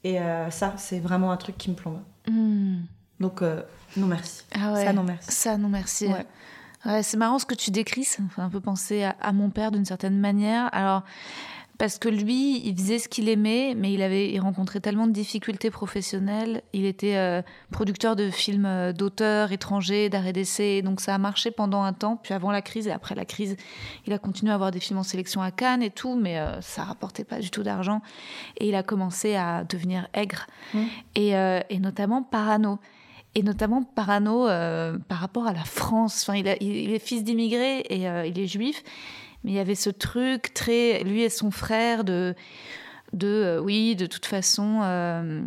Et euh, ça, c'est vraiment un truc qui me plombe. Hmm. Donc, euh, non merci. Ah ouais. Ça, non merci. Ça, non merci. Ouais. Ouais, c'est marrant ce que tu décris, ça me fait un peu penser à, à mon père d'une certaine manière. Alors, parce que lui, il faisait ce qu'il aimait, mais il avait il rencontrait tellement de difficultés professionnelles. Il était euh, producteur de films euh, d'auteurs étrangers, d'arrêt d'essai, donc ça a marché pendant un temps. Puis avant la crise et après la crise, il a continué à avoir des films en sélection à Cannes et tout, mais euh, ça rapportait pas du tout d'argent. Et il a commencé à devenir aigre, Mmh. et, euh, et notamment parano et notamment parano par rapport à la France. Enfin, il, a- il- il est fils d'immigrés et il est juif, mais il y avait ce truc très, lui et son frère, de, de euh, oui, de toute façon, euh,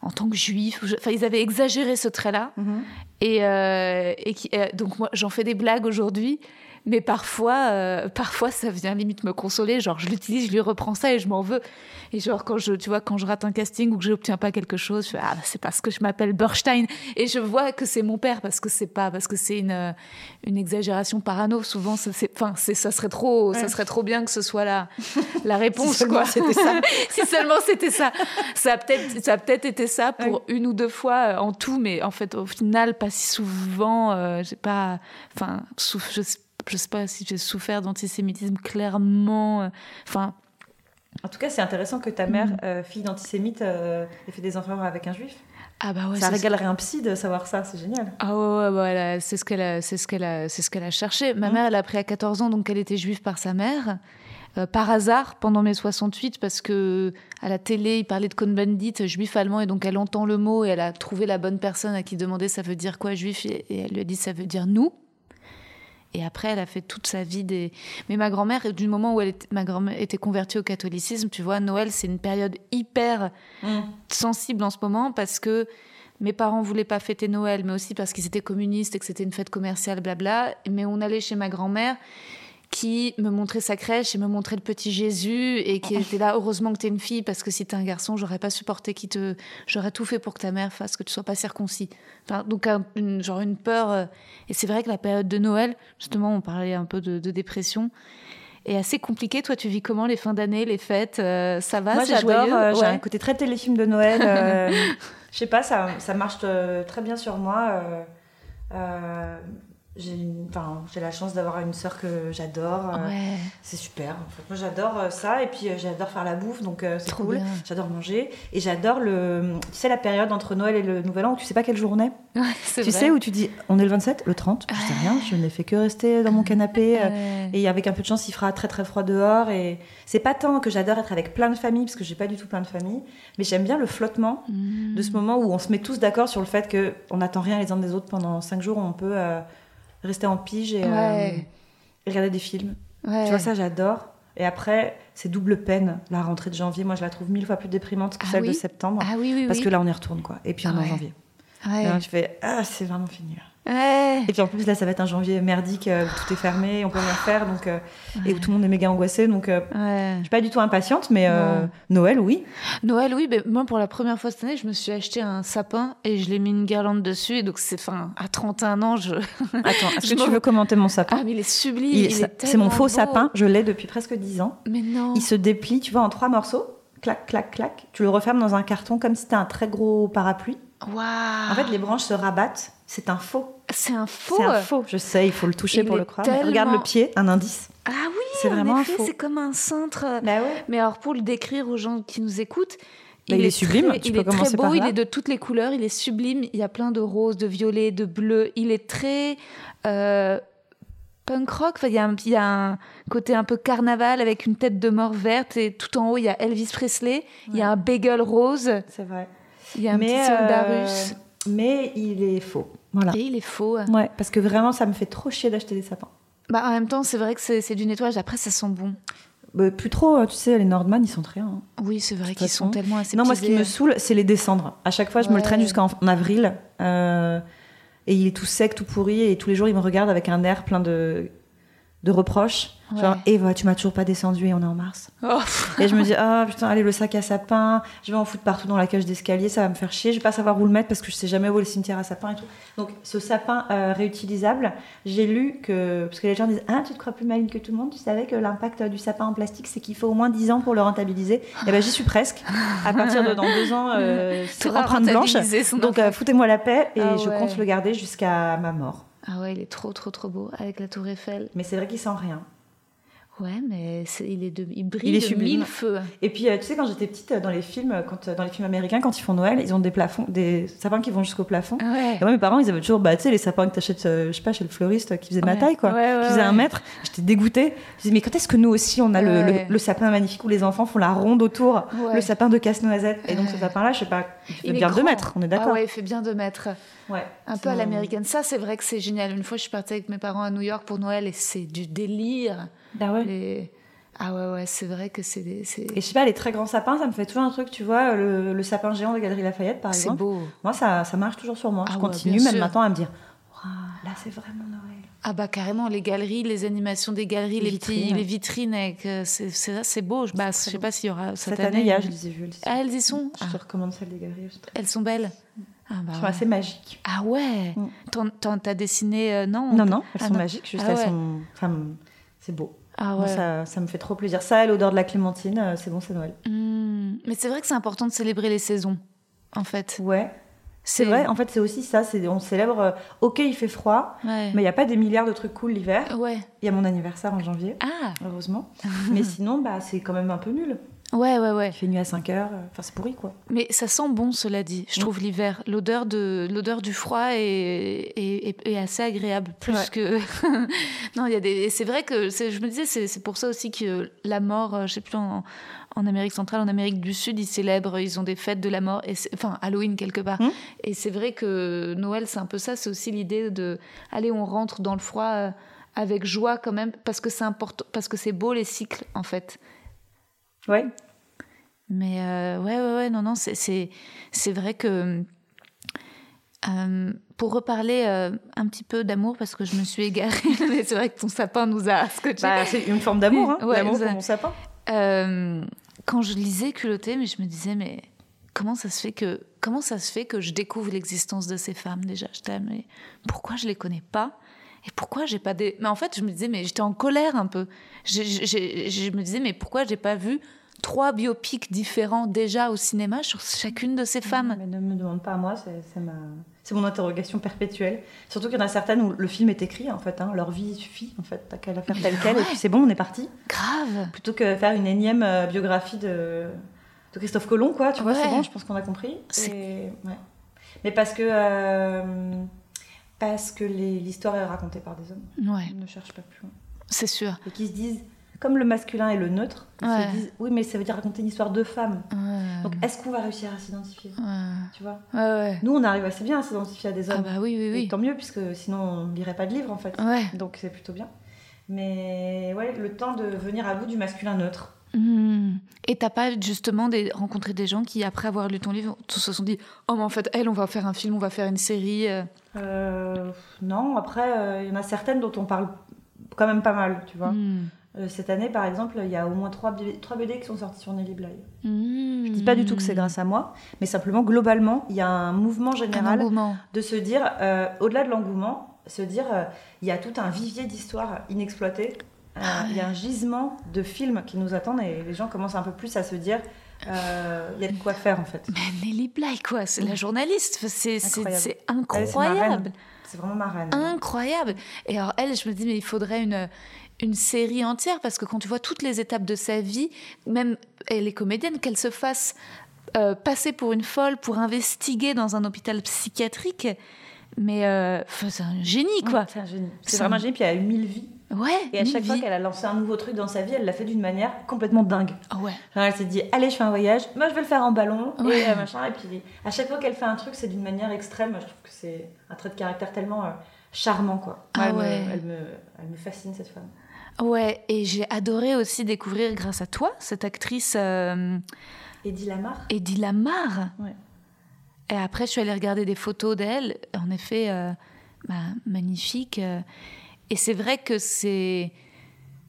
en tant que juif, enfin, ils avaient exagéré ce trait-là. Mhm. Et, et qui- euh, donc moi, j'en fais des blagues aujourd'hui. Mais parfois, euh, parfois, ça vient limite me consoler. Genre, je l'utilise, je lui reprends ça et je m'en veux. Et genre, quand je, tu vois, quand je rate un casting ou que j'obtiens pas quelque chose, je fais ah, c'est parce que je m'appelle Burstein. Et je vois que c'est mon père parce que c'est pas, parce que c'est une, euh, une exagération parano. Souvent, ça, c'est, enfin, c'est, ça serait trop, ça serait trop bien que ce soit la, la réponse. seulement quoi. c'était ça. si seulement c'était ça. Ça a peut-être, ça a peut-être été ça pour une ou deux fois euh, en tout, mais en fait, au final, pas si souvent. euh, j'ai pas, enfin, souf- je, sais- je sais pas si j'ai souffert d'antisémitisme clairement. euh, Enfin, En tout cas, c'est intéressant que ta mère, Mhm. euh, fille d'antisémite, euh, ait fait des enfants avec un juif. ah bah ouais. ça régalerait un psy de savoir ça, c'est génial. Ah ouais, ouais, c'est ce qu'elle a, c'est ce qu'elle a, c'est ce qu'elle a cherché. Ma Mhm. mère, elle a appris à 14 ans, donc elle était juive par sa mère. Euh, par hasard, pendant mai 68, parce que à la télé, il parlait de Cohn-Bendit, juif allemand, et donc elle entend le mot et elle a trouvé la bonne personne à qui demander ça veut dire quoi juif, et, et elle lui a dit ça veut dire nous. Et après, elle a fait toute sa vie des. Mais ma grand-mère, du moment où elle était, ma grand-mère était convertie au catholicisme, tu vois, Noël, c'est une période hyper Mhm. sensible en ce moment parce que mes parents voulaient pas fêter Noël, mais aussi parce qu'ils étaient communistes et que c'était une fête commerciale, blabla. Mais on allait chez ma grand-mère qui me montrait sa crèche et me montrait le petit Jésus et qui était là. Heureusement que t'es une fille parce que si t'es un garçon, j'aurais pas supporté qui te, j'aurais tout fait pour que ta mère fasse que tu sois pas circoncis. Enfin, donc un- une, genre une peur. euh, Et c'est vrai que la période de Noël, justement, on parlait un peu de, de dépression. est assez compliquée. Toi, tu vis comment les fins d'année, les fêtes euh, Ça va Moi, c'est j'adore. joyeux? euh, J'ai un côté très téléfilm de Noël. euh, Je sais pas, ça, ça marche euh, très bien sur moi. J'ai une- enfin, la chance d'avoir une sœur que j'adore. euh, Ouais. C'est super. En fait. Moi, j'adore euh, ça. Et puis, euh, j'adore faire la bouffe. Donc, c'est cool. J'adore manger. Et j'adore le. Tu sais, la période entre Noël et le Nouvel An où tu sais pas quelle journée? Ouais, Tu vrai. sais, où tu dis on est le 27, le 30, je sais rien, je n'ai fait que rester dans mon canapé. Ouais. Et avec un peu de chance, il fera très très froid dehors. Et c'est pas tant que j'adore être avec plein de familles, parce que j'ai pas du tout plein de familles, mais j'aime bien le flottement Mmh. de ce moment où on se met tous d'accord sur le fait que on n'attend rien les uns des autres pendant cinq jours. On peut euh, rester en pige et, euh, Ouais. et regarder des films. Ouais. Tu vois, ça j'adore. Et après, c'est double peine. La rentrée de janvier, moi je la trouve mille fois plus déprimante que Ah celle de septembre. Ah oui, oui, Parce que là, on y retourne, quoi. Et puis on est en janvier. Et là, je fais Ah, c'est vraiment fini. là. Ouais. Et puis en plus, là, ça va être un janvier merdique euh, où tout est fermé, on peut rien faire, donc, euh, et où tout le monde est méga angoissé. Donc, euh, Ouais. je suis pas du tout impatiente, mais euh. Noël, oui. Noël, oui, mais moi pour la première fois cette année, je me suis acheté un sapin et je l'ai mis une guirlande dessus. Et donc c'est, enfin, à 31 ans, je. Attends, est-ce que tu veux commenter mon sapin Ah, mais il est sublime. Il- il C'est mon faux beau. sapin, je l'ai depuis presque 10 ans. Mais non. Il se déplie, tu vois, en trois morceaux. Clac, clac, clac. Tu le refermes dans un carton comme si c'était un très gros parapluie. Waouh. En fait, les branches se rabattent. C'est un faux. c'est un faux. C'est un faux. Je sais, il faut le toucher Il pour le croire. mais Regarde le pied, un indice. Ah oui. C'est en vraiment un faux. C'est comme un cintre. Bah ouais. Mais alors pour le décrire aux gens qui nous écoutent. Bah, il est sublime, très- tu il peux est très beau, par il est de toutes les couleurs, il est sublime. Il y a plein de roses, de violets, de bleus. Il est très euh, punk rock. Enfin, il, y a un, il y a un côté un peu carnaval avec une tête de mort verte et tout en haut il y a Elvis Presley. Il y a un bagel rose. C'est vrai. Il y a un mais, petit soldat euh, russe. mais il est faux. Voilà. Et il est faux. Ouais, parce que vraiment, ça me fait trop chier d'acheter des sapins. Bah, en même temps, c'est vrai que c'est du nettoyage. Après, ça sent bon. Bah, plus trop, euh, tu sais, les Nordman, ils sont très. hein. Oui, c'est vrai qu'ils sont tellement assez Non, moi, ce qui me saoule, c'est les descendre. À chaque fois, je me le traîne jusqu'en en avril. euh, et il est tout sec, tout pourri. Et tous les jours, il me regarde avec un air plein de. De reproches. Genre, Ouais. Eva, tu m'as toujours pas descendu et on est en mars. Oh, Et je me dis, ah putain, allez, le sac à sapin, je vais en foutre partout dans la cage d'escalier, ça va me faire chier. Je vais pas savoir où le mettre parce que je sais jamais où est le cimetière à sapin et tout. Donc, ce sapin euh, réutilisable, j'ai lu que. Parce que les gens disent, ah, tu te crois plus maligne que tout le monde, tu savais que l'impact du sapin en plastique, c'est qu'il faut au moins 10 ans pour le rentabiliser. Et ben, j'y suis presque. À partir de dans deux ans, euh, c'est empreinte blanche. Donc, euh, foutez-moi la paix et Ah je compte le garder jusqu'à ma mort. Ah ouais, il est trop, trop, trop beau avec la Tour Eiffel. Mais c'est vrai qu'il sent rien. Ouais, mais il, est de, il brille Il est de sublime. mille feux. Et puis, euh, tu sais, quand j'étais petite, euh, dans les films, euh, quand, dans les films américains, quand ils font Noël, ils ont des plafonds, des sapins qui vont jusqu'au plafond. Ah Ouais. Et moi, mes parents, ils avaient toujours, bah, tu sais, les sapins que t'achètes, euh, je sais pas, chez le fleuriste, qui faisait ma Ouais. taille, quoi. Ouais, ouais, qui faisait un mètre. J'étais dégoûtée. Je disais, mais quand est-ce que nous aussi, on a le, Ouais. le, le sapin magnifique où les enfants font la ronde autour, Ouais. le sapin de casse-noisette? Et donc, Ouais. ce sapin-là, je sais pas, il fait Il bien deux mètres, on est d'accord. Ah ouais, il fait bien deux mètres. Ouais. Un peu à l'américaine. Ça, c'est vrai que c'est génial. Une fois, je suis partie avec mes parents à New York pour Noël et c'est du délire. Ouais. Les- Ah ouais, ouais, c'est vrai que c'est des- c'est Et je sais pas, les très grands sapins, ça me fait toujours un truc, tu vois, le, le sapin géant de Galerie Lafayette, par c'est exemple. beau. Moi, ça, ça marche toujours sur moi. Ah je ouais, continue, même sûr. maintenant, à me dire, Waouh, là, c'est vraiment Noël. Ah bah carrément, les galeries, les animations des galeries, Les les, petits, vitrines. les vitrines, euh, c'est c'est- c'est beau. Je, bah, je sais pas s'il y aura cette, Cette année, il y a, je les ai vues. Ah, elles y sont Je Ah, te recommande celle des galeries. elles sont très- Elles sont belles ah, bah, Elles sont assez magiques. ah ouais Mm. T'as dessiné, euh, non Non, non, elles Ah sont non. magiques, juste Ah elles ouais. sont. Enfin, c'est beau. Ah Moi, ouais. ça, ça me fait trop plaisir. Ça l'odeur de la clémentine, euh, c'est bon, c'est Noël. Hmm. Mais c'est vrai que c'est important de célébrer les saisons, en fait. Ouais, c'est vrai. En fait, c'est aussi ça. C'est on célèbre. euh, ok, il fait froid, Ouais. mais il n'y a pas des milliards de trucs cool l'hiver. Ouais. Il y a mon anniversaire en janvier, Ah heureusement. mais sinon, bah, c'est quand même un peu nul. Ouais, ouais, ouais. Il fait nuit à 5 heures. euh, Enfin, c'est pourri, quoi. Mais ça sent bon, cela dit, je Mm. trouve l'hiver. L'odeur de l'odeur du froid est, est, assez agréable, plus Ouais. que. non, il y a des. et C'est vrai que c'est- je me disais, c'est c'est pour ça aussi que la mort, euh, je sais plus en, en Amérique centrale, en Amérique du Sud, ils célèbrent, ils ont des fêtes de la mort, et c'est- enfin Halloween quelque part. Mm. Et c'est vrai que Noël, c'est un peu ça. C'est aussi l'idée de, allez, on rentre dans le froid. euh, avec joie quand même parce que c'est important parce que c'est beau les cycles en fait Ouais. mais euh, ouais, ouais, ouais, non, non, c'est, vrai que. euh, pour reparler euh, un petit peu d'amour, parce que je me suis égarée, mais c'est vrai que ton sapin nous a scotché. Bah, c'est une forme d'amour, hein. Ouais, L'amour pour mon sapin. Euh, quand je lisais culotté, mais je me disais, mais comment ça se fait que, comment ça se fait que je découvre l'existence de ces femmes déjà? Là, mais pourquoi je les connais pas? Et pourquoi j'ai pas des. Mais en fait, je me disais, mais j'étais en colère un peu. J'ai- j'ai- je me disais, mais pourquoi j'ai pas vu trois biopics différents déjà au cinéma sur chacune de ces femmes? Mais ne me demande pas à moi, c'est ma... c'est mon interrogation perpétuelle. Surtout qu'il y en a certaines où le film est écrit, en fait. hein. Leur vie suffit, en fait. T'as qu'à la faire telle quelle, et puis c'est bon, on est parti. Grave Plutôt que faire une énième euh, biographie de... de Christophe Colomb, quoi. Tu vois, c'est bon, je pense qu'on a compris. C'est- Et- ouais. Mais parce que... euh, Parce que l'histoire est racontée par des hommes. Ouais, On ne cherche pas plus loin. c'est sûr. Et qui se disent, comme le masculin et le neutre, ils Ouais. se disent, oui, mais ça veut dire raconter une histoire de femme. Ouais, Donc, est-ce qu'on va réussir à s'identifier? Tu vois? Nous, on arrive assez bien à s'identifier à des hommes. Ah bah oui, oui, Et oui. tant mieux, puisque sinon, on ne lirait pas de livre, en fait. Ouais. Donc, c'est plutôt bien. Mais ouais, le temps de venir à bout du masculin neutre. Hmm. Et t'as pas justement des, rencontré des gens qui, après avoir lu ton livre, se sont dit Oh, mais en fait, elle, on va faire un film, on va faire une série. euh. Euh, non, après, euh, il y en a certaines dont on parle quand même pas mal, tu vois. Euh, cette année, par exemple, il y a au moins trois, B- trois BD qui sont sortis sur Nelly Bly. Hmm. Je dis pas du tout que c'est grâce à moi, mais simplement, globalement, il y a un mouvement un général engouement. de se dire, au-delà de l'engouement, se dire, il y a tout un vivier d'histoires inexploitées. Euh, Ah Il y a un gisement de films qui nous attendent et les gens commencent un peu plus à se dire, euh, il y a de quoi faire en fait. Mais Nelly Bly, quoi, c'est la journaliste. C'est Incroyable. incroyable. C'est vraiment ma reine. Incroyable. Et alors, elle, je me dis, mais il faudrait une, une série entière, parce que quand tu vois toutes les étapes de sa vie, même elle est comédienne, qu'elle se fasse euh, passer pour une folle, pour investiguer dans un hôpital psychiatrique, mais euh, c'est un génie, quoi. C'est un génie. C'est vraiment un génie, puis elle a eu mille vies. Ouais, Et à chaque fois qu'elle a lancé un nouveau truc dans sa vie, elle l'a fait d'une manière complètement dingue. Ah ouais. Genre, elle s'est dit, allez, je fais un voyage, moi je vais le faire en ballon, Ouais. et euh, machin. Et puis à chaque fois qu'elle fait un truc, c'est d'une manière extrême. Je trouve que c'est un trait de caractère tellement euh, charmant, quoi. Ah elle, me- ouais. elle me, elle me fascine, cette femme. Ouais, et j'ai adoré aussi découvrir, grâce à toi, cette actrice euh, Eddie Lamar Eddie Lamar. Ouais. Et après, je suis allée regarder des photos d'elle. En effet, euh, bah, magnifique. Et c'est vrai que c'est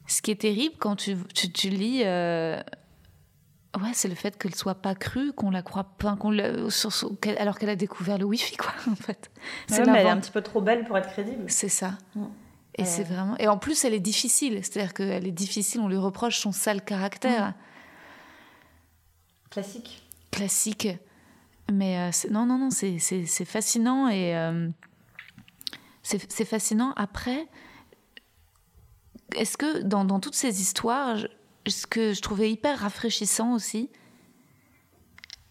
ce qui est terrible quand tu, tu, tu lis. euh, Ouais, c'est le fait qu'elle soit pas crue, qu'on la croit pas, qu'on alors qu'elle a découvert le wifi, quoi, en fait. Ouais, mais elle est un petit peu trop belle pour être crédible. C'est ça. Et Euh. c'est vraiment. Et en plus, elle est difficile. C'est-à-dire qu'elle est difficile. On lui reproche son sale caractère Classique. classique. Mais euh, c'est- non, non, non, c'est c'est- c'est fascinant et euh, c'est c'est fascinant. Après, est-ce que dans, toutes ces histoires, ce que je trouvais hyper rafraîchissant aussi,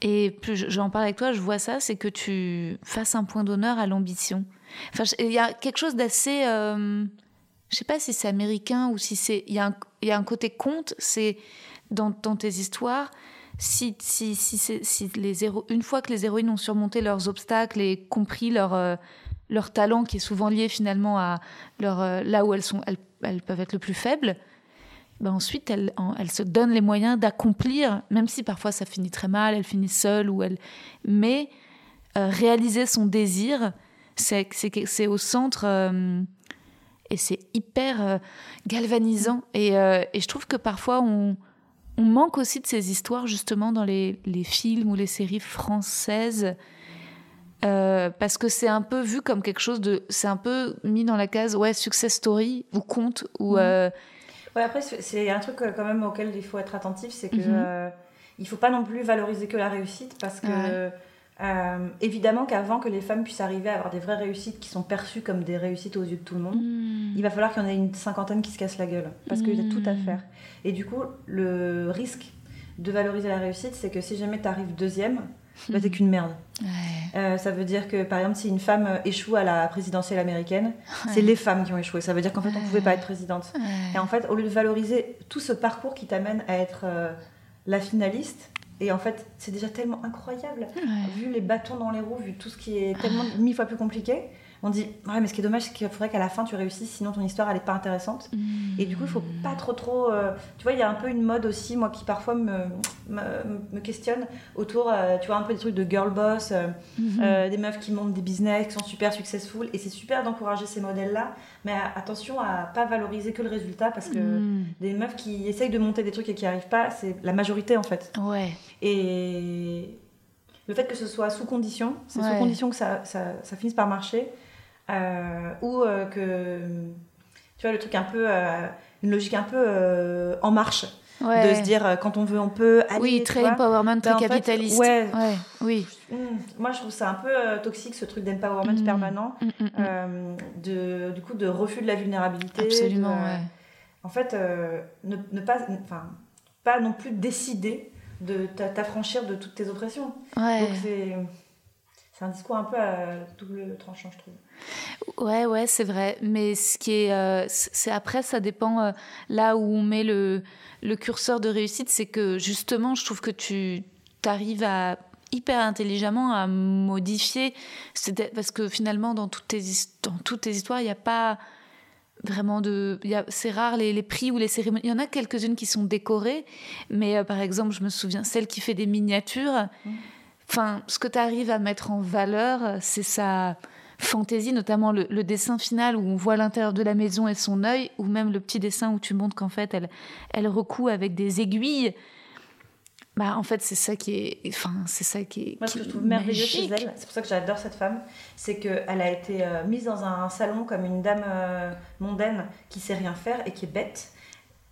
et plus je- j'en parle avec toi, je vois ça, c'est que tu fasses un point d'honneur à l'ambition. Enfin, il y a quelque chose d'assez. euh, je sais pas si c'est américain ou si c'est. Il y, y a un côté conte, c'est dans, tes histoires. Si, si, si, les une fois que les héroïnes ont surmonté leurs obstacles et compris leur, euh, leur talent, qui est souvent lié finalement à leur, euh, là où elles, sont, elles peuvent être le plus faibles, ben ensuite elles, se donnent les moyens d'accomplir, même si parfois ça finit très mal, elles finissent seules, ou elles... mais euh, réaliser son désir, c'est au centre euh, et c'est hyper euh, galvanisant. Et, je trouve que parfois on, manque aussi de ces histoires justement dans les films ou les séries françaises. Euh, parce que c'est un peu vu comme quelque chose de. C'est un peu mis dans la case, ouais, success story ou conte, ou. Mhm. euh, Ouais, après, c'est un truc euh, quand même auquel il faut être attentif, c'est que Mhm. euh, il faut pas non plus valoriser que la réussite parce que Ouais. euh, évidemment qu'avant que les femmes puissent arriver à avoir des vraies réussites qui sont perçues comme des réussites aux yeux de tout le monde, hmm, il va falloir qu'il y en ait une cinquantaine qui se cassent la gueule parce qu'il y a tout à Mhm. faire. Et du coup, le risque de valoriser la réussite, c'est que si jamais tu arrives deuxième, bah, t'es qu'une merde. ouais. Euh, ça veut dire que, par exemple, si une femme euh, échoue à la présidentielle américaine, c'est les femmes qui ont échoué. Ça veut dire qu'en fait, on Ouais. pouvait pas être présidente. Et en fait, au lieu de valoriser tout ce parcours qui t'amène à être euh, la finaliste, et en fait, c'est déjà tellement incroyable, vu les bâtons dans les roues, vu tout ce qui est tellement mille fois plus compliqué. On dit, ouais, mais ce qui est dommage, c'est qu'il faudrait qu'à la fin tu réussisses, sinon ton histoire elle est pas intéressante. Hmm. Et du coup, il faut pas trop trop. euh, tu vois, il y a un peu une mode aussi, moi, qui parfois me, me, me questionne autour, euh, tu vois, un peu des trucs de girl boss, euh, euh, des meufs qui montent des business, qui sont super successful. Et c'est super d'encourager ces modèles-là, mais à- attention à pas valoriser que le résultat, parce que Hmm. des meufs qui essayent de monter des trucs et qui arrivent pas, c'est la majorité en fait. Ouais. Et le fait que ce soit sous condition, c'est Ouais. sous condition que ça, ça, ça finisse par marcher, ou euh, que, tu vois, le truc un peu, euh, une logique un peu euh, en marche, Ouais. de se dire euh, quand on veut, on peut. Aller, oui, très empowerment, très Ben, fait, capitaliste. ouais. Oui. Hum, moi, je trouve ça un peu euh, toxique ce truc d'empowerment Mm. permanent, Mm, mm, mm. euh, de, du coup, de refus de la vulnérabilité. Absolument, de, euh, ouais. En fait, euh, ne, ne pas, enfin, pas non plus décider de t'a- t'affranchir de toutes tes oppressions. Ouais. Donc c'est c'est un discours un peu à double tranchant, je trouve. Ouais, ouais, c'est vrai. Mais ce qui est, euh, c'est après, ça dépend euh, là où on met le, le curseur de réussite. C'est que justement, je trouve que tu arrives à hyper intelligemment à modifier. C'est- Parce que finalement, dans toutes tes, dans toutes tes histoires, il n'y a pas vraiment de. C'est rare les, les prix ou les cérémonies. Il y en a quelques-unes qui sont décorées, mais euh, par exemple, je me souviens, celle qui fait des miniatures. Enfin, ce que tu arrives à mettre en valeur, c'est sa fantaisie, notamment le, le dessin final où on voit l'intérieur de la maison et son œil, ou même le petit dessin où tu montres qu'en fait elle, elle recoue avec des aiguilles. Bah, en fait, c'est ça qui est, enfin, c'est ça qui est. Moi, ce que je trouve merveilleux chez elle, c'est pour ça que j'adore cette femme, c'est qu'elle a été euh, mise dans un salon comme une dame euh, mondaine qui sait rien faire et qui est bête,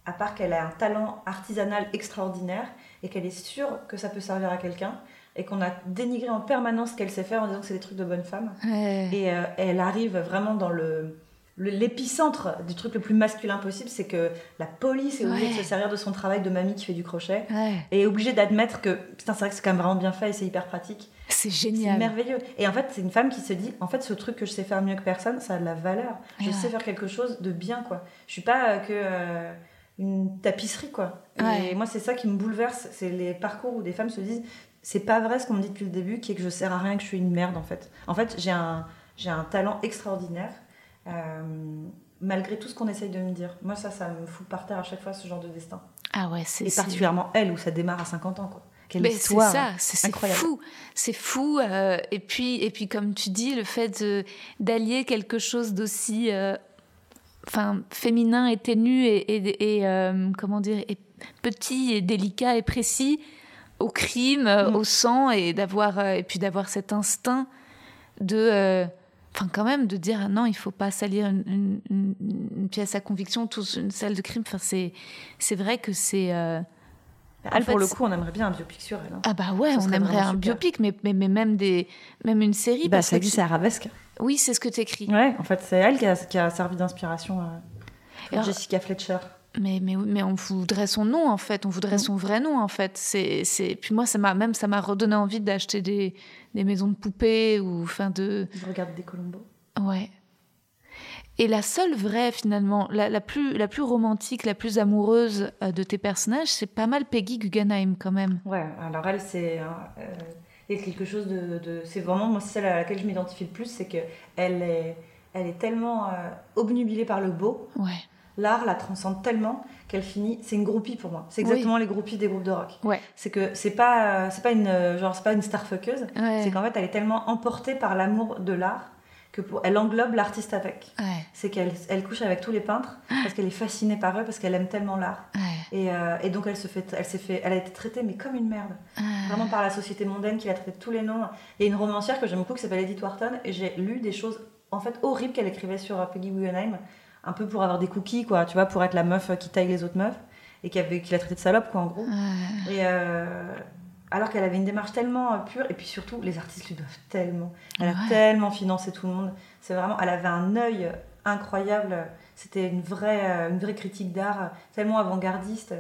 à part qu'elle a un talent artisanal extraordinaire et qu'elle est sûre que ça peut servir à quelqu'un et qu'on a dénigré en permanence ce qu'elle sait faire en disant que c'est des trucs de bonne femme. Ouais. Et euh, elle arrive vraiment dans le l'épicentre du truc le plus masculin possible, c'est que la police est obligée Ouais. de se servir de son travail de mamie qui fait du crochet Ouais. et est obligée d'admettre que putain c'est vrai que c'est quand même vraiment bien fait et c'est hyper pratique. C'est C'est génial. merveilleux. Et en fait, c'est une femme qui se dit, en fait, ce truc que je sais faire mieux que personne, ça a de la valeur. Je Ouais. sais faire quelque chose de bien, quoi. Je suis pas euh, que euh, une tapisserie, quoi. Et moi, c'est ça qui me bouleverse, c'est les parcours où des femmes se disent, c'est pas vrai ce qu'on me dit depuis le début, qui est que je sers à rien, que je suis une merde, en fait. En fait, j'ai un, j'ai un talent extraordinaire. euh, malgré tout ce qu'on essaye de me dire. Moi, ça, ça me fout par terre à chaque fois, ce genre de destin. Ah ouais, c'est. Et particulièrement elle, où ça démarre à 50 ans, quoi. Quelle Mais c'est ça, c'est fou, c'est fou. euh, et puis, et puis, comme tu dis, le fait d'allier quelque chose d'aussi euh, enfin, féminin et ténu et, et- et, comment dire, et petit et délicat et précis au crime, euh, Mm. au sang et d'avoir euh, et puis d'avoir cet instinct de, euh, enfin quand même de dire ah non il faut pas salir une, une- une- une pièce à conviction, tous une salle de crime. Enfin c'est c'est vrai que c'est euh, Elle, En fait, pour le coup, on aimerait bien un biopic sur elle. hein. ah bah ouais on aimerait un super. biopic mais, mais mais même des même une série Bah, parce ça existe, tu- c'est Arabesque. oui c'est ce que tu écris. Ouais, en fait, c'est elle qui a, qui a servi d'inspiration euh, Alors- Jessica Fletcher. Mais, mais, mais on voudrait son nom en fait, on voudrait Mm. son vrai nom en fait. C'est, c'est... Puis moi, ça m'a même ça m'a redonné envie d'acheter des, des maisons de poupées ou enfin de. Je regarde des Colombo. Ouais. Et la seule vraie finalement, la, la plus, la plus romantique, la plus amoureuse euh, de tes personnages, c'est pas mal Peggy Guggenheim quand même. Ouais, alors elle, c'est euh, euh, il y a quelque chose de, de- c'est vraiment moi celle à laquelle je m'identifie le plus, c'est que elle est, elle est tellement euh, obnubilée par le beau, Ouais. L'art la transcende tellement qu'elle finit, c'est une groupie pour moi. C'est Oui. exactement les groupies des groupes de rock. Ouais. C'est que c'est pas, euh, c'est pas une, euh, genre c'est pas une starfuckeuse, Ouais. c'est qu'en fait elle est tellement emportée par l'amour de l'art que pour, elle englobe l'artiste avec. Ouais. C'est qu'elle elle couche avec tous les peintres parce qu'elle est fascinée par eux parce qu'elle aime tellement l'art. Ouais. Et, euh, et donc elle se fait, elle s'est fait, elle a été traitée mais comme une merde. Ah. Vraiment par la société mondaine qui l'a traitée de tous les noms. Il y a une romancière que j'aime beaucoup qui s'appelle Edith Wharton et j'ai lu des choses en fait horribles qu'elle écrivait sur Peggy Guggenheim, un peu pour avoir des cookies quoi, tu vois, pour être la meuf qui taille les autres meufs et qui avait, qui l'a traitée de salope quoi en gros. Ouais. Et euh, alors qu'elle avait une démarche tellement euh, pure et puis surtout les artistes lui doivent tellement. Elle a tellement financé tout le monde. C'est vraiment, elle avait un œil incroyable. C'était une vraie, euh, une vraie critique d'art, tellement avant-gardiste.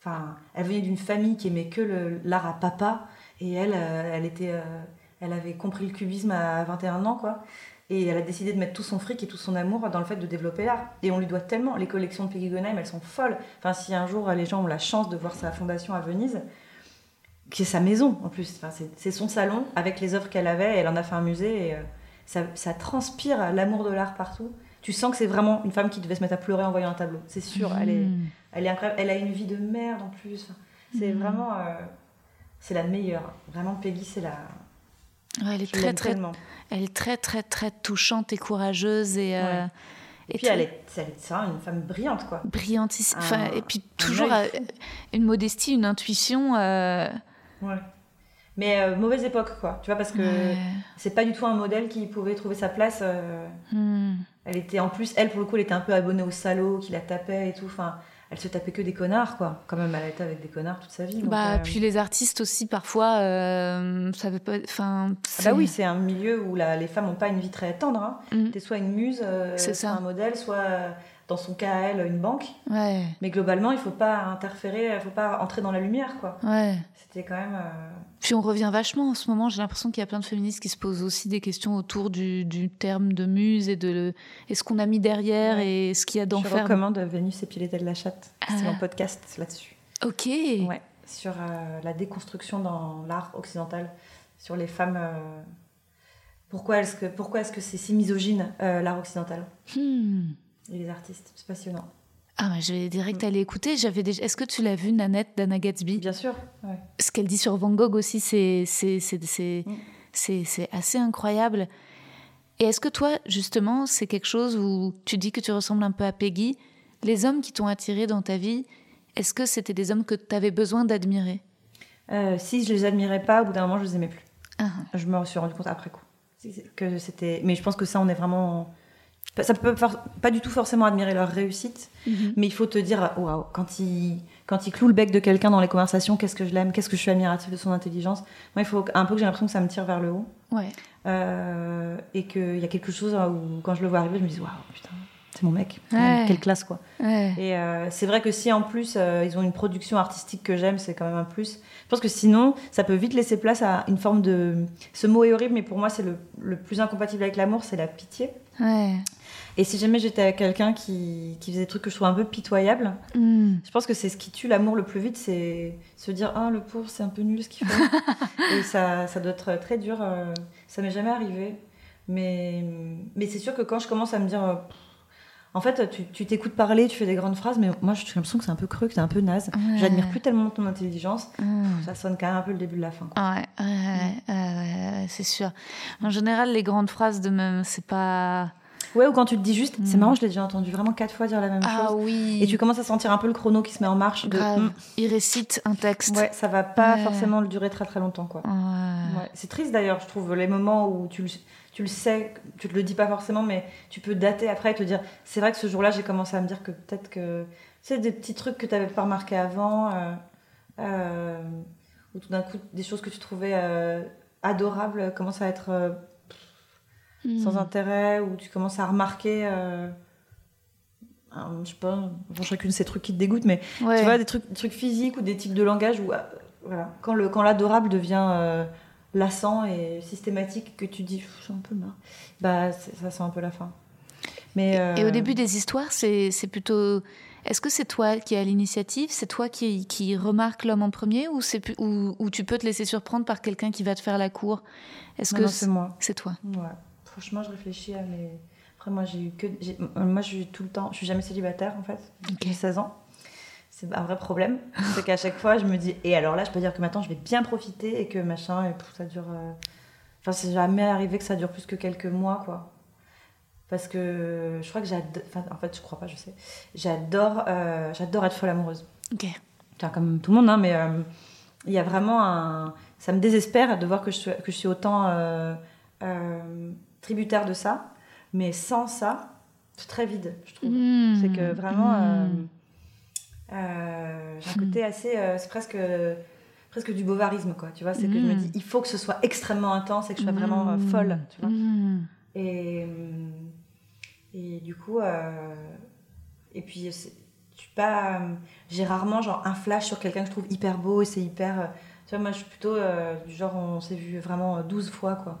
Enfin, elle venait d'une famille qui aimait que le- l'art à papa et elle, elle était, elle avait compris le cubisme à 21 ans quoi. Et elle a décidé de mettre tout son fric et tout son amour dans le fait de développer l'art. Et on lui doit tellement. Les collections de Peggy Guggenheim, elles sont folles. Enfin, si un jour les gens ont la chance de voir sa fondation à Venise, qui est sa maison en plus. Enfin, c'est- son salon avec les œuvres qu'elle avait. Elle en a fait un musée et euh, ça, ça transpire l'amour de l'art partout. Tu sens que c'est vraiment une femme qui devait se mettre à pleurer en voyant un tableau. C'est sûr, elle, est, Mm. elle est incroyable. Elle a une vie de merde en plus. Enfin, c'est Mhm. vraiment. euh, c'est la meilleure. Vraiment, Peggy, c'est la. Ouais, elle est je très très, tellement. elle est très très très touchante et courageuse et, euh, Ouais. Et, puis, elle est, vraiment une femme brillante, quoi. brillantissime. Un- Enfin, et puis toujours euh, une modestie, une intuition. euh, Ouais. Mais euh, mauvaise époque, quoi. Tu vois, parce que ouais. c'est pas du tout un modèle qui pouvait trouver sa place. euh, Hmm. Elle était en plus, elle pour le coup, elle était un peu abonnée aux salauds qui la tapaient et tout. Enfin, elle se tapait que des connards, quoi. Quand même, elle a été avec des connards toute sa vie. donc, Bah, euh, puis les artistes aussi, parfois, euh, ça veut pas. Enfin, ah bah oui, c'est un milieu où la- les femmes n'ont pas une vie très tendre. Hein. Mm. T'es soit une muse, euh, C'est soit ça. un modèle, soit euh, dans son cas à elle une banque. Ouais, Mais globalement, il faut pas interférer, il faut pas entrer dans la lumière, quoi. ouais. C'était quand même. Puis on revient vachement en ce moment. J'ai l'impression qu'il y a plein de féministes qui se posent aussi des questions autour du, du terme de muse et de le, et ce qu'on a mis derrière Ouais. et ce qu'il y a Je d'enfer? recommande Vénus et Piletel la chatte. C'est Ah. un podcast là-dessus. Ok. Ouais, sur euh, la déconstruction dans l'art occidental, sur les femmes. euh, pourquoi est-ce que pourquoi est-ce que c'est si misogyne euh, l'art occidental? Hmm. et les artistes C'est passionnant. Ah, mais je vais direct aller écouter. J'avais déjà... Est-ce que tu l'as vu, Nanette d'Anna Gatsby? Bien sûr. ouais. Ce qu'elle dit sur Van Gogh aussi, c'est c'est c'est c'est Mm. c'est c'est assez incroyable. Et est-ce que toi, justement, c'est quelque chose où tu dis que tu ressembles un peu à Peggy? Les hommes qui t'ont attiré dans ta vie, est-ce que c'était des hommes que tu avais besoin d'admirer? Euh, si je les admirais pas, au bout d'un moment, je les aimais plus. Ah. Je me suis rendu compte après coup. Que c'était. Mais je pense que ça, on est vraiment. Ça peut pas du tout forcément admirer leur réussite, mais il faut te dire, waouh, quand il, quand il cloue le bec de quelqu'un dans les conversations, qu'est-ce que je l'aime, qu'est-ce que je suis admiratif de son intelligence. Moi, il faut un peu que j'ai l'impression que ça me tire vers le haut. Ouais. Euh, et qu'il y a quelque chose où, quand je le vois arriver, je me dis, waouh, putain, c'est mon mec. Ouais. Quelle classe, quoi. Ouais. Et euh, c'est vrai que si en plus euh, ils ont une production artistique que j'aime, c'est quand même un plus. Je pense que sinon, ça peut vite laisser place à une forme de. Ce mot est horrible, mais pour moi, c'est le, le plus incompatible avec l'amour, c'est la pitié. Ouais. Et si jamais j'étais avec quelqu'un qui, qui faisait des trucs que je trouve un peu pitoyables, Hmm. je pense que c'est ce qui tue l'amour le plus vite, c'est se dire Ah, le pauvre, c'est un peu nul ce qu'il fait. et ça, ça doit être très dur. euh, ça m'est jamais arrivé. Mais, mais c'est sûr que quand je commence à me dire euh, En fait, tu tu t'écoutes parler, tu fais des grandes phrases, mais moi, j'ai l'impression que c'est un peu creux, que c'est un peu naze. Ouais. J'admire plus tellement ton intelligence. Hmm. Ça sonne quand même un peu le début de la fin. quoi. Ouais, ouais, ouais, ouais, c'est sûr. En général, les grandes phrases de même, c'est pas. Ouais, ou quand tu te dis juste, c'est Mm. marrant, je l'ai déjà entendu vraiment quatre fois dire la même Ah chose. oui. Et tu commences à sentir un peu le chrono qui se met en marche. De, Grave. Mm, Il récite un texte. ouais, ça va pas Ouais. forcément le durer très très longtemps, quoi. Ouais. Ouais. C'est triste d'ailleurs, je trouve, les moments où tu le, tu le sais, tu te le dis pas forcément, mais tu peux dater après et te dire, c'est vrai que ce jour-là, j'ai commencé à me dire que peut-être que, tu sais, des petits trucs que tu n'avais pas remarqué avant, euh, euh, ou tout d'un coup, des choses que tu trouvais euh, adorables commencent à être sans intérêt, ou tu commences à remarquer, euh, un- je sais pas, bon, chacune ces trucs qui te dégoûtent, mais Ouais. tu vois, des trucs, des trucs physiques ou des types de langage où, euh, voilà, quand le quand l'adorable devient euh, lassant et systématique, que tu dis, j'ai un peu marre, bah ça sent un peu la fin. Mais Et au euh, début des histoires, c'est c'est plutôt. Est-ce que c'est toi qui as l'initiative C'est toi qui, qui remarque l'homme en premier ou, c'est pu- ou, ou tu peux te laisser surprendre par quelqu'un qui va te faire la cour? Est-ce non, que non, c'est moi. c'est toi? Ouais. Franchement, je réfléchis à mes. Après, moi, j'ai eu que. Moi, je suis tout le temps. Je suis jamais célibataire, en fait. J'ai 16 ans. C'est un vrai problème. c'est qu'à chaque fois, je me dis. Et alors là, je peux dire que maintenant, je vais bien profiter et que machin, et ça dure. euh, Enfin, c'est jamais arrivé que ça dure plus que quelques mois, quoi. Parce que je crois que j'adore. Enfin, en fait, je crois pas, je sais. J'adore, euh, j'adore être folle amoureuse. Ok. Enfin, comme tout le monde, hein, mais euh, il y a vraiment un. Ça me désespère de voir que je suis, que je suis autant euh, tributaire de ça, mais sans ça, c'est très vide, je trouve. Mm. C'est que vraiment, euh, Mm. euh, j'ai un côté assez. euh, c'est presque, presque du bovarisme, quoi. Tu vois, c'est que je me Mm. dis, il faut que ce soit extrêmement intense et que je sois vraiment euh, folle, tu vois. Et, euh, et du coup, euh, et puis, suis pas. euh, J'ai rarement genre un flash sur quelqu'un que je trouve hyper beau et c'est hyper. euh, tu vois, moi, je suis plutôt euh, du genre, on s'est vu vraiment euh, 12 fois, quoi.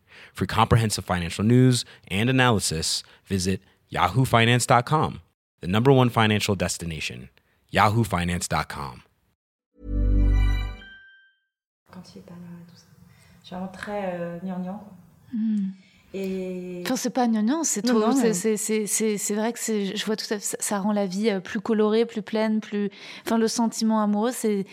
For comprehensive financial news and analysis, visit yahoofinance.com, the number one financial destination, yahoofinance.com. Quand il est pas là tout ça. Je suis vraiment très euh, gnangnan. Mm. Et. Enfin, c'est pas gnangnan, c'est tout. c'est- vrai que je vois tout. Ça, ça rend la vie euh, plus colorée, plus pleine, plus. Enfin, le sentiment amoureux, c'est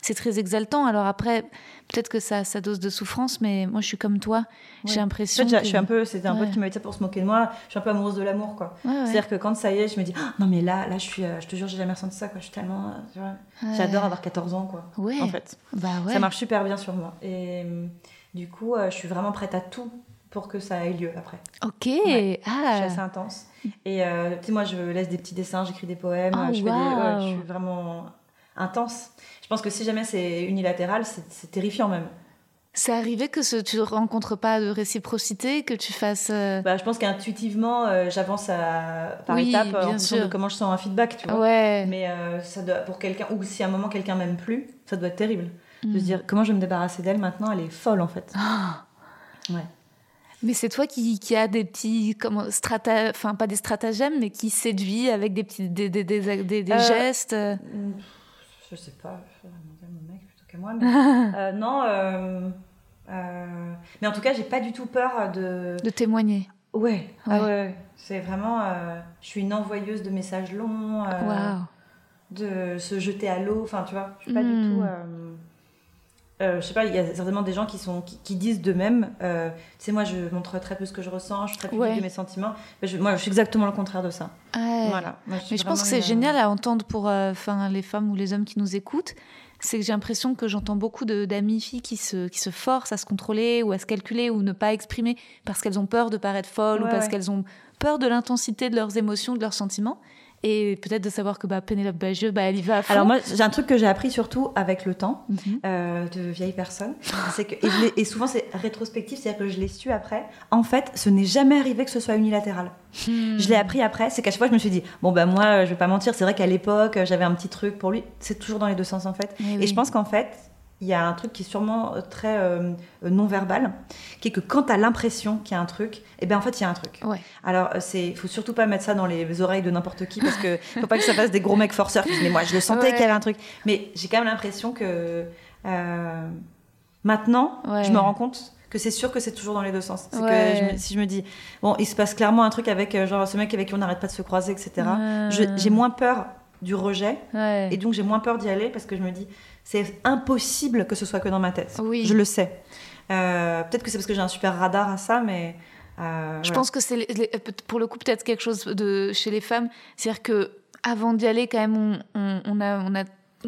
c'est très exaltant. Alors après, peut-être que ça a sa dose de souffrance, mais moi, je suis comme toi. J'ai. En l'impression. fait, j'ai- que- je suis un peu, c'était un Ouais. pote qui m'avait dit ça pour se moquer de moi. Je suis un peu amoureuse de l'amour, quoi. Ouais. C'est-à-dire que quand ça y est, je me dis, Ah, non mais là, là, je suis, euh, je te jure, j'ai jamais ressenti ça, quoi. Je suis tellement, euh, j'adore avoir 14 ans, quoi. Ouais. En fait, Bah ça marche super bien sur moi. Et du coup, euh, je suis vraiment prête à tout pour que ça ait lieu après. Ok. Ouais. Je suis Ah. assez intense. Et euh, tu sais, moi, je laisse des petits dessins, j'écris des poèmes, Oh, je, fais des- ouais, je suis vraiment intense. Je pense que si jamais c'est unilatéral, c'est terrifiant même. C'est arrivé que ce, tu ne rencontres pas de réciprocité, que tu fasses. euh, Bah, je pense qu'intuitivement, euh, j'avance par Oui, étapes euh, en fonction de comment je sens un feedback, tu vois. Ouais. Mais euh, ça doit, pour quelqu'un, ou si à un moment quelqu'un m'aime plus, ça doit être terrible. De se dire, comment je vais me débarrasser d'elle maintenant? Elle est folle en fait. Ah. Ouais. Mais c'est toi qui, qui a des petits comment strata, enfin pas des stratagèmes, mais qui séduit avec des petits des, des, des, gestes. Mm, Je sais pas, je vais demander à mon mec plutôt qu'à moi. Mais, euh, non, euh, euh, mais en tout cas, j'ai pas du tout peur de. De témoigner. Ouais, Ouais. c'est vraiment. je suis une envoyeuse de messages longs, Waouh. de se jeter à l'eau. Enfin, tu vois, je suis pas du tout. Euh, euh, je sais pas, il y a certainement des gens qui, sont, qui, qui disent d'eux-mêmes, euh, tu sais, moi je montre très peu ce que je ressens, je suis très publique Ouais. de mes sentiments. Mais je- moi je suis exactement le contraire de ça. Ouais. Voilà. Moi, Mais je pense que c'est une- génial à entendre pour euh, enfin, les femmes ou les hommes qui nous écoutent. C'est que j'ai l'impression que j'entends beaucoup d'amies filles qui se, qui se forcent à se contrôler ou à se calculer ou ne pas exprimer parce qu'elles ont peur de paraître folles ou parce qu'elles ont peur de l'intensité de leurs émotions, de leurs sentiments. Et peut-être de savoir que bah, Pénélope Bagieux, bah, elle y va à fond. Alors moi j'ai un truc que j'ai appris surtout avec le temps. Mhm. euh, de vieille personne, c'est que et, souvent c'est rétrospectif, c'est-à-dire que je l'ai su après. En fait, ce n'est jamais arrivé que ce soit unilatéral. Hmm. Je l'ai appris après, c'est qu'à chaque fois je me suis dit bon bah moi euh, je vais pas mentir, c'est vrai qu'à l'époque j'avais un petit truc pour lui. C'est toujours dans les deux sens en fait. Eh Et oui. je pense qu'en fait il y a un truc qui est sûrement euh, très euh, non verbal, qui est que quand tu as l'impression qu'il y a un truc, eh ben en fait il y a un truc. Ouais. Alors euh, c'est, faut surtout pas mettre ça dans les oreilles de n'importe qui parce que faut pas que ça fasse des gros mecs forceurs qui disent mais moi je le sentais Ouais. qu'il y avait un truc. Mais j'ai quand même l'impression que euh, maintenant Ouais. je me rends compte que c'est sûr que c'est toujours dans les deux sens. C'est que je me- si je me dis bon il se passe clairement un truc avec genre ce mec avec qui on n'arrête pas de se croiser etc. J'ai moins peur du rejet et donc j'ai moins peur d'y aller parce que je me dis c'est impossible que ce soit que dans ma tête. Oui. Je le sais. Euh, Peut-être que c'est parce que j'ai un super radar à ça, mais. euh, Je voilà. pense que c'est les- les- pour le coup peut-être quelque chose de chez les femmes, c'est-à-dire que avant d'y aller quand même on, on- on a on a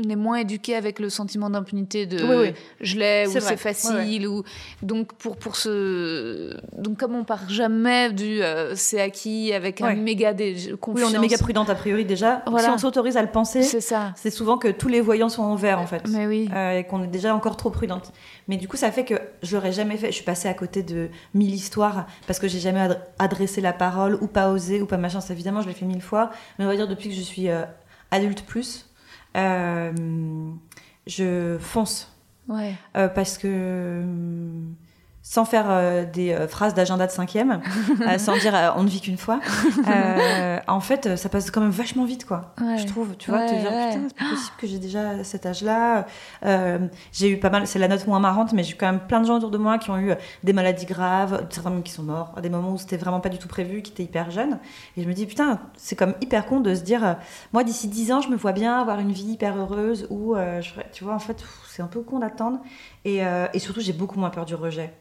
on est moins éduqué avec le sentiment d'impunité de Oui, oui. je l'ai ou C'est facile ou donc pour pour ce donc comme on part jamais du euh, c'est acquis avec un méga Oui, confiance on est méga prudente a priori déjà. Voilà. Si on s'autorise à le penser, c'est ça c'est souvent que tous les voyants sont en fait. mais oui Euh, et qu'on est déjà encore trop prudente. Mais du coup, ça fait que je l'aurais jamais fait. Je suis passée à côté de mille histoires parce que j'ai jamais adre- adressé la parole ou pas osé ou pas machin. Ça, évidemment, je l'ai fait mille fois. Mais on va dire depuis que je suis euh, adulte plus, je fonce. Ouais. Euh, parce que euh, sans faire euh, des euh, phrases d'agenda de cinquième, euh, sans dire on ne vit qu'une fois, en fait, ça passe quand même vachement vite, quoi. Ouais. Je trouve, tu vois, Ouais, te dire ouais. putain, c'est pas possible que j'ai déjà cet âge-là. J'ai eu pas mal, c'est la note moins marrante, mais j'ai eu quand même plein de gens autour de moi qui ont eu des maladies graves, certains même qui sont morts, à des moments où c'était vraiment pas du tout prévu, qui étaient hyper jeunes. Et je me dis putain, c'est comme hyper con de se dire, moi d'ici 10 ans, je me vois bien avoir une vie hyper heureuse ferais- tu vois, en fait, c'est un peu con d'attendre. Et, euh, et surtout, j'ai beaucoup moins peur du rejet.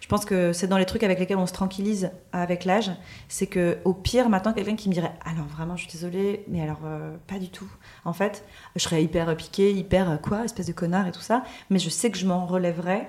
Je pense que c'est dans les trucs avec lesquels on se tranquillise avec l'âge. C'est que au pire, maintenant, quelqu'un qui me dirait Alors vraiment, je suis désolée, mais alors euh, pas du tout. En fait, je serais hyper piquée, hyper euh, quoi, espèce de connard et tout ça. Mais je sais que je m'en relèverai.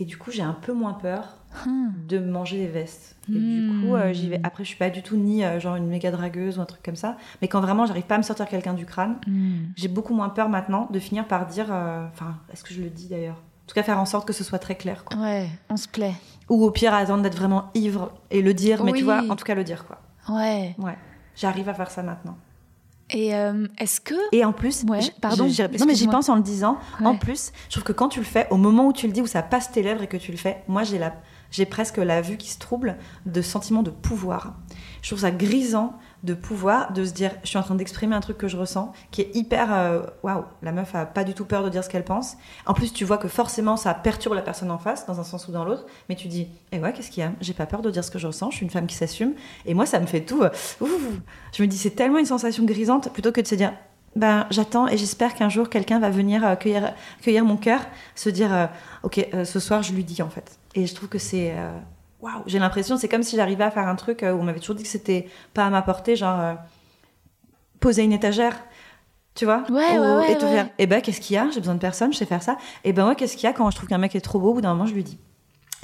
Et du coup, j'ai un peu moins peur Hmm. de manger des vestes. Et Hmm. du coup, euh, j'y vais. Après, je suis pas du tout ni euh, genre une méga dragueuse ou un truc comme ça. Mais quand vraiment, j'arrive pas à me sortir quelqu'un du crâne, Hmm. j'ai beaucoup moins peur maintenant de finir par dire. Enfin, est-ce que je le dis d'ailleurs? Tout cas, faire en sorte que ce soit très clair. Quoi. ouais on se plaît Ou au pire, attendre d'être vraiment ivre et le dire, mais tu vois, en tout cas le dire quoi. ouais Ouais, j'arrive à faire ça maintenant. et euh, est-ce que Et en plus, Ouais, pardon, non mais j'y pense en le disant. En plus, je trouve que quand tu le fais, au moment où tu le dis, où ça passe tes lèvres et que tu le fais, moi j'ai la, j'ai presque la vue qui se trouble de sentiment de pouvoir. Je trouve ça grisant de pouvoir, de se dire, je suis en train d'exprimer un truc que je ressens, qui est hyper, euh, waouh, la meuf a pas du tout peur de dire ce qu'elle pense. En plus, tu vois que forcément ça perturbe la personne en face, dans un sens ou dans l'autre, mais tu dis, eh ouais, qu'est-ce qu'il y a? J'ai pas peur de dire ce que je ressens. Je suis une femme qui s'assume, et moi ça me fait tout. euh, je me dis, c'est tellement une sensation grisante plutôt que de se dire, ben, j'attends et j'espère qu'un jour quelqu'un va venir euh, cueillir, cueillir mon cœur, se dire ok ce soir je lui dis en fait. Et je trouve que c'est waouh. J'ai l'impression c'est comme si j'arrivais à faire un truc euh, où on m'avait toujours dit que c'était pas à ma portée, genre euh, poser une étagère. Tu vois Ouais, Ou- ouais, ouais, Et te ouais. faire, eh ben qu'est-ce qu'il y a? J'ai besoin de personne, je sais faire ça. Et ben moi qu'est-ce qu'il y a quand je trouve qu'un mec est trop beau, au bout d'un moment je lui dis.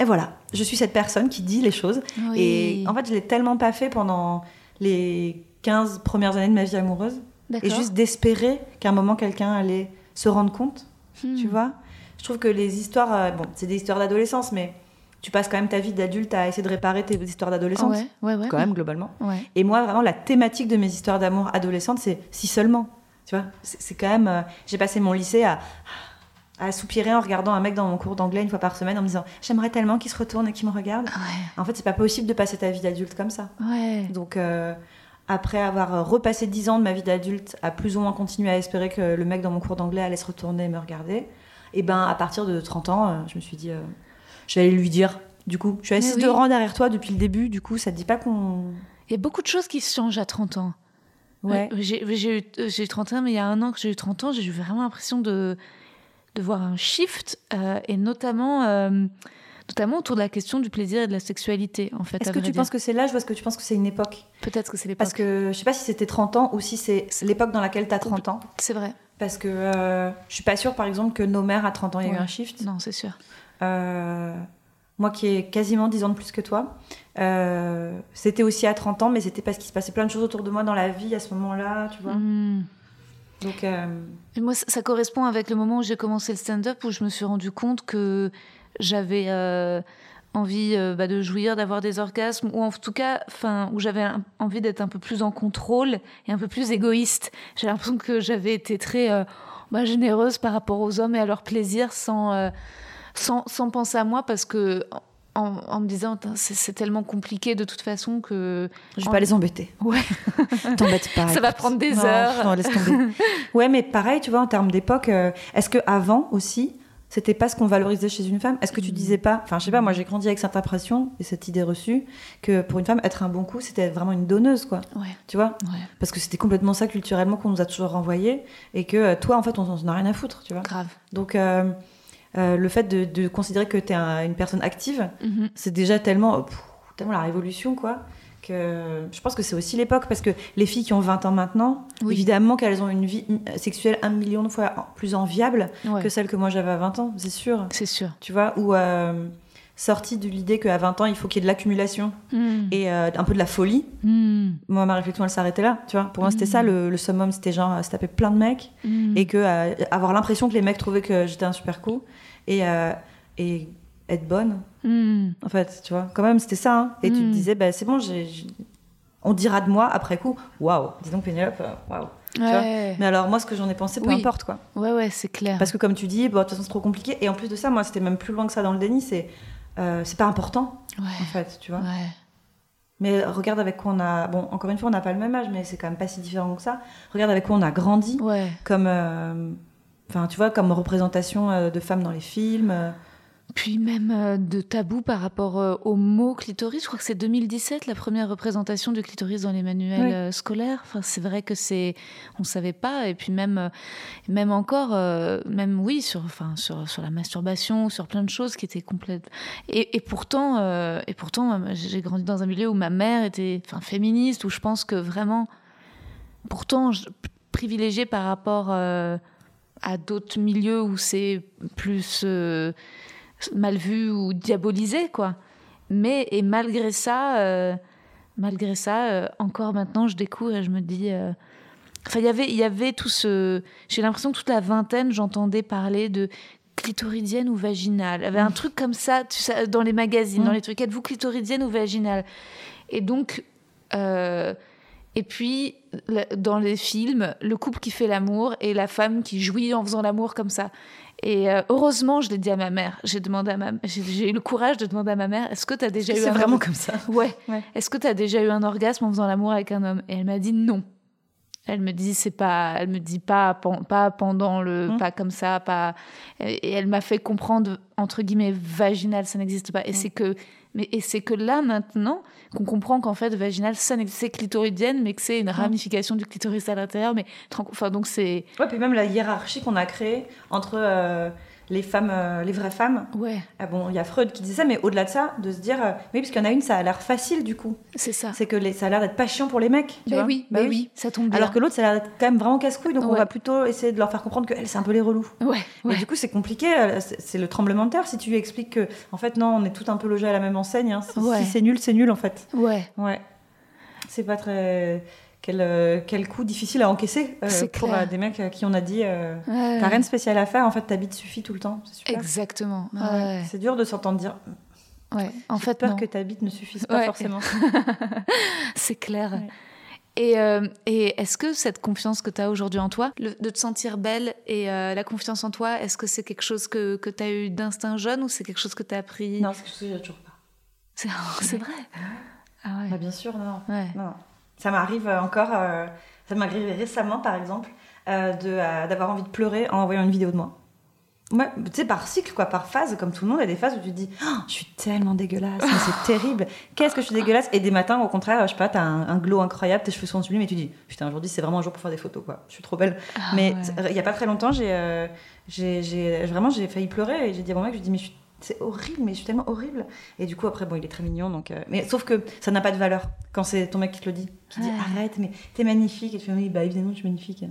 Et voilà, je suis cette personne qui dit les choses. Oui. Et en fait je l'ai tellement pas fait pendant les 15 premières années de ma vie amoureuse. Et juste d'espérer qu'à un moment quelqu'un allait se rendre compte, Hmm. tu vois. Je trouve que les histoires, euh, bon, c'est des histoires d'adolescence, mais tu passes quand même ta vie d'adulte à essayer de réparer tes histoires d'adolescence, Ouais, ouais, ouais. quand même globalement. Ouais. Et moi, vraiment, la thématique de mes histoires d'amour adolescentes, c'est si seulement, tu vois. C'est quand même, euh, j'ai passé mon lycée à à soupirer en regardant un mec dans mon cours d'anglais une fois par semaine en me disant j'aimerais tellement qu'il se retourne et qu'il me regarde. Ouais. En fait, c'est pas possible de passer ta vie d'adulte comme ça. Ouais. Donc, euh, après avoir repassé 10 ans de ma vie d'adulte à plus ou moins continuer à espérer que le mec dans mon cours d'anglais allait se retourner et me regarder, et ben à partir de 30 ans, euh, je me suis dit, euh, je vais aller lui dire. Du coup, je suis assise Mais de oui. rang derrière toi depuis le début. Du coup, ça te dit pas qu'on. Il y a beaucoup de choses qui se changent à 30 ans. Ouais. Euh, J'ai eu, euh, j'ai eu 31, mais il y a un an que j'ai eu 30 ans, j'ai eu vraiment l'impression de, de voir un shift, euh, et notamment, euh, notamment autour de la question du plaisir et de la sexualité, en fait. Est-ce que tu dire. penses que c'est l'âge ou est-ce que tu penses que c'est une époque? Peut-être que c'est l'époque. Parce que je sais pas si c'était 30 ans ou si c'est l'époque dans laquelle tu as 30 ans. C'est vrai. Parce que euh, je suis pas sûre, par exemple, que nos mères à 30 ans, il y a eu un shift. Non, c'est sûr. Euh, moi qui ai quasiment 10 ans de plus que toi, euh, c'était aussi à 30 ans, mais c'était parce qu'il se passait plein de choses autour de moi dans la vie à ce moment-là, tu vois. Hmm. Donc, euh, moi, ça, ça correspond avec le moment où j'ai commencé le stand-up, où je me suis rendu compte que j'avais euh, envie bah, de jouir, d'avoir des orgasmes, ou en tout cas, enfin, où j'avais envie d'être un peu plus en contrôle et un peu plus égoïste. J'ai l'impression que j'avais été très bah, généreuse par rapport aux hommes et à leur plaisir sans, sans, sans penser à moi parce que en, en me disant c'est tellement compliqué de toute façon que Je vais En- pas les embêter. ouais T'embête pas. Ça va prendre des Non, heures. Non, laisse tomber. ouais, mais pareil, tu vois, en termes d'époque, euh, est-ce que avant aussi, c'était pas ce qu'on valorisait chez une femme? Est-ce que tu Mm. disais pas, enfin, je sais pas, moi j'ai grandi avec cette impression et cette idée reçue que pour une femme, être un bon coup, c'était vraiment une donneuse, quoi. ouais Tu vois? Ouais Parce que c'était complètement ça culturellement qu'on nous a toujours renvoyé et que euh, toi, en fait, on s'en a rien à foutre, tu vois? grave Donc, euh, euh, le fait de, de considérer que t'es un- une personne active, Mhm. c'est déjà tellement, pff, tellement la révolution, quoi. Que je pense que c'est aussi l'époque, parce que les filles qui ont 20 ans maintenant, Oui. évidemment qu'elles ont une vie euh, sexuelle un million de fois plus enviable Ouais. que celle que moi j'avais à 20 ans, c'est sûr. c'est sûr Tu vois, ou euh, sortie de l'idée qu'à 20 ans, il faut qu'il y ait de l'accumulation Mhm. et euh, un peu de la folie. Mhm. Moi, ma réflexion, elle s'arrêtait là, tu vois. Pour moi, c'était ça, le, le summum, c'était genre euh, se taper plein de mecs et que euh, avoir l'impression que les mecs trouvaient que j'étais un super coup et, et être bonne, en fait, tu vois. Quand même, c'était ça. hein. Et tu te disais, bah, c'est bon, j'ai- on dira de moi après coup, waouh, dis donc Pénélope, waouh. ouais. Mais alors, moi, ce que j'en ai pensé, peu Oui. importe, quoi. ouais ouais c'est clair Parce que, comme tu dis, bon, de toute façon, c'est trop compliqué. Et en plus de ça, moi, c'était même plus loin que ça dans le déni, c'est euh, c'est pas important, en fait, tu vois. ouais Mais regarde avec quoi on a. Bon, encore une fois, on n'a pas le même âge, mais c'est quand même pas si différent que ça. Regarde avec quoi on a grandi, ouais comme. euh, Enfin, tu vois, comme représentation euh, de femmes dans les films. Puis même euh, de tabou par rapport euh, au mot clitoris. Je crois que c'est 2017 la première représentation du clitoris dans les manuels Oui. euh, scolaires. Enfin, c'est vrai que c'est, on savait pas. Et puis même, même encore, même oui, sur, enfin, sur, sur la masturbation, sur plein de choses qui étaient complètes. Et, et pourtant, et pourtant, j'ai grandi dans un milieu où ma mère était, enfin, féministe, où je pense que vraiment, pourtant, privilégiée par rapport à d'autres milieux où c'est plus mal vu ou diabolisé, quoi. Mais et malgré ça, euh, malgré ça, euh, encore maintenant, je découvre et je me dis. euh, Enfin, il y avait, il y avait tout ce. J'ai l'impression que toute la vingtaine, j'entendais parler de clitoridienne ou vaginale. Il y avait un truc comme ça, tu sais, dans les magazines, Mm. dans les trucs. Êtes-vous clitoridienne ou vaginale? Et donc. Et puis, dans les films, le couple qui fait l'amour et la femme qui jouit en faisant l'amour comme ça. Et euh, heureusement, je l'ai dit à ma mère. J'ai demandé à ma, j'ai eu le courage de demander à ma mère Est-ce que tu as déjà eu C'est un vraiment comme ça. Ouais. Ouais. Est-ce que tu as déjà eu un orgasme en faisant l'amour avec un homme? Et elle m'a dit non. Elle me dit c'est pas, elle me dit pas, pas pendant le, Mm. pas comme ça, pas. Et elle m'a fait comprendre entre guillemets vaginal, ça n'existe pas. Et c'est que, mais et c'est que là maintenant qu'on comprend qu'en fait vaginal, ça c'est clitoridienne, mais que c'est une ramification du clitoris à l'intérieur. Mais enfin donc c'est, Ouais, puis même la hiérarchie qu'on a créée entre euh, les femmes, euh, les vraies femmes. ouais, Ah bon, il y a Freud qui disait ça, mais au-delà de ça, de se dire, euh, oui, parce qu'il y en a une, ça a l'air facile du coup. c'est ça. C'est que les, ça a l'air d'être pas chiant pour les mecs. tu Mais vois. oui, Bah mais oui, ça tombe bien. Alors que l'autre, ça a l'air d'être quand même vraiment casse-couille, donc on va plutôt essayer de leur faire comprendre que elle, c'est un peu les relous. ouais, Et ouais. du coup, c'est compliqué, euh, c'est c'est le tremblement de terre si tu lui expliques que, en fait, non, on est tout un peu logés à la même enseigne. hein. Si, Ouais. si c'est nul, c'est nul en fait. ouais. Ouais. C'est pas très. Quel, euh, quel coup difficile à encaisser euh, pour euh, des mecs à qui on a dit euh, Ouais. t'as rien de spécial à faire, en fait ta bite suffit tout le temps. Super. Exactement. Ouais. Ouais. C'est dur de s'entendre dire. ouais. En fait, peur non. que ta bite ne suffise pas forcément. C'est clair. Et, euh, et est-ce que cette confiance que tu as aujourd'hui en toi, le- de te sentir belle et euh, la confiance en toi, est-ce que c'est quelque chose que, que tu as eu d'instinct jeune ou c'est quelque chose que tu as appris? Non, c'est quelque chose que j'ai toujours pas. C'est vrai. Ah Bah, ouais. bien sûr, non. ouais. Non. Ça m'arrive encore, euh, ça m'est arrivé récemment par exemple, euh, euh, d'avoir envie de pleurer en envoyant une vidéo de moi. Ouais, tu sais, par cycle, quoi, par phase, comme tout le monde, il y a des phases où tu te dis Oh, Je suis tellement dégueulasse, c'est terrible, qu'est-ce que je suis dégueulasse? Et des matins, au contraire, je sais pas, t'as un, un glow incroyable, tes cheveux sont sublimes, et tu dis Putain, aujourd'hui, c'est vraiment un jour pour faire des photos, quoi, je suis trop belle. Ah mais ouais. il y a pas très longtemps, j'ai, euh, j'ai, vraiment, j'ai failli pleurer, et j'ai dit à mon mec Je lui dit Mais je suis- c'est horrible, mais je suis tellement horrible. Et du coup, après, bon, il est très mignon, donc. euh, mais sauf que ça n'a pas de valeur quand c'est ton mec qui te le dit, qui dit Ouais. Arrête, mais t'es magnifique, et tu fais Oui, bah évidemment, je suis magnifique. euh,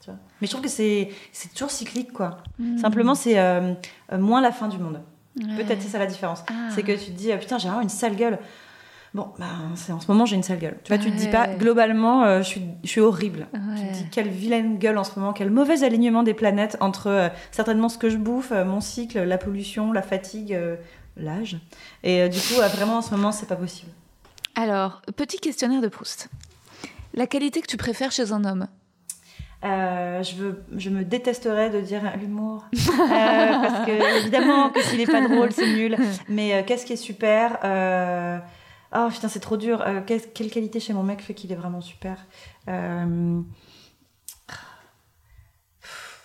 tu vois. Mais je trouve que c'est, c'est toujours cyclique, quoi. Hmm. Simplement, c'est euh, euh, moins la fin du monde. Ouais. Peut-être c'est ça la différence. Ah. C'est que tu te dis, euh, putain, j'ai vraiment une sale gueule. Bon, bah, c'est en ce moment, j'ai une sale gueule. Tu vois, tu te dis pas, globalement, euh, je, suis, je suis horrible. Tu te dis, quelle vilaine gueule en ce moment, quel mauvais alignement des planètes entre euh, certainement ce que je bouffe, euh, mon cycle, la pollution, la fatigue, l'âge. Et du coup, vraiment, en ce moment, c'est pas possible. Alors, petit questionnaire de Proust. La qualité que tu préfères chez un homme? Euh, je, veux, je me détesterais de dire l'humour. Euh, parce que, évidemment, que s'il est pas drôle, c'est nul. Mais euh, qu'est-ce qui est super? Oh putain, c'est trop dur. Euh, quelle qualité chez mon mec fait qu'il est vraiment super Euh,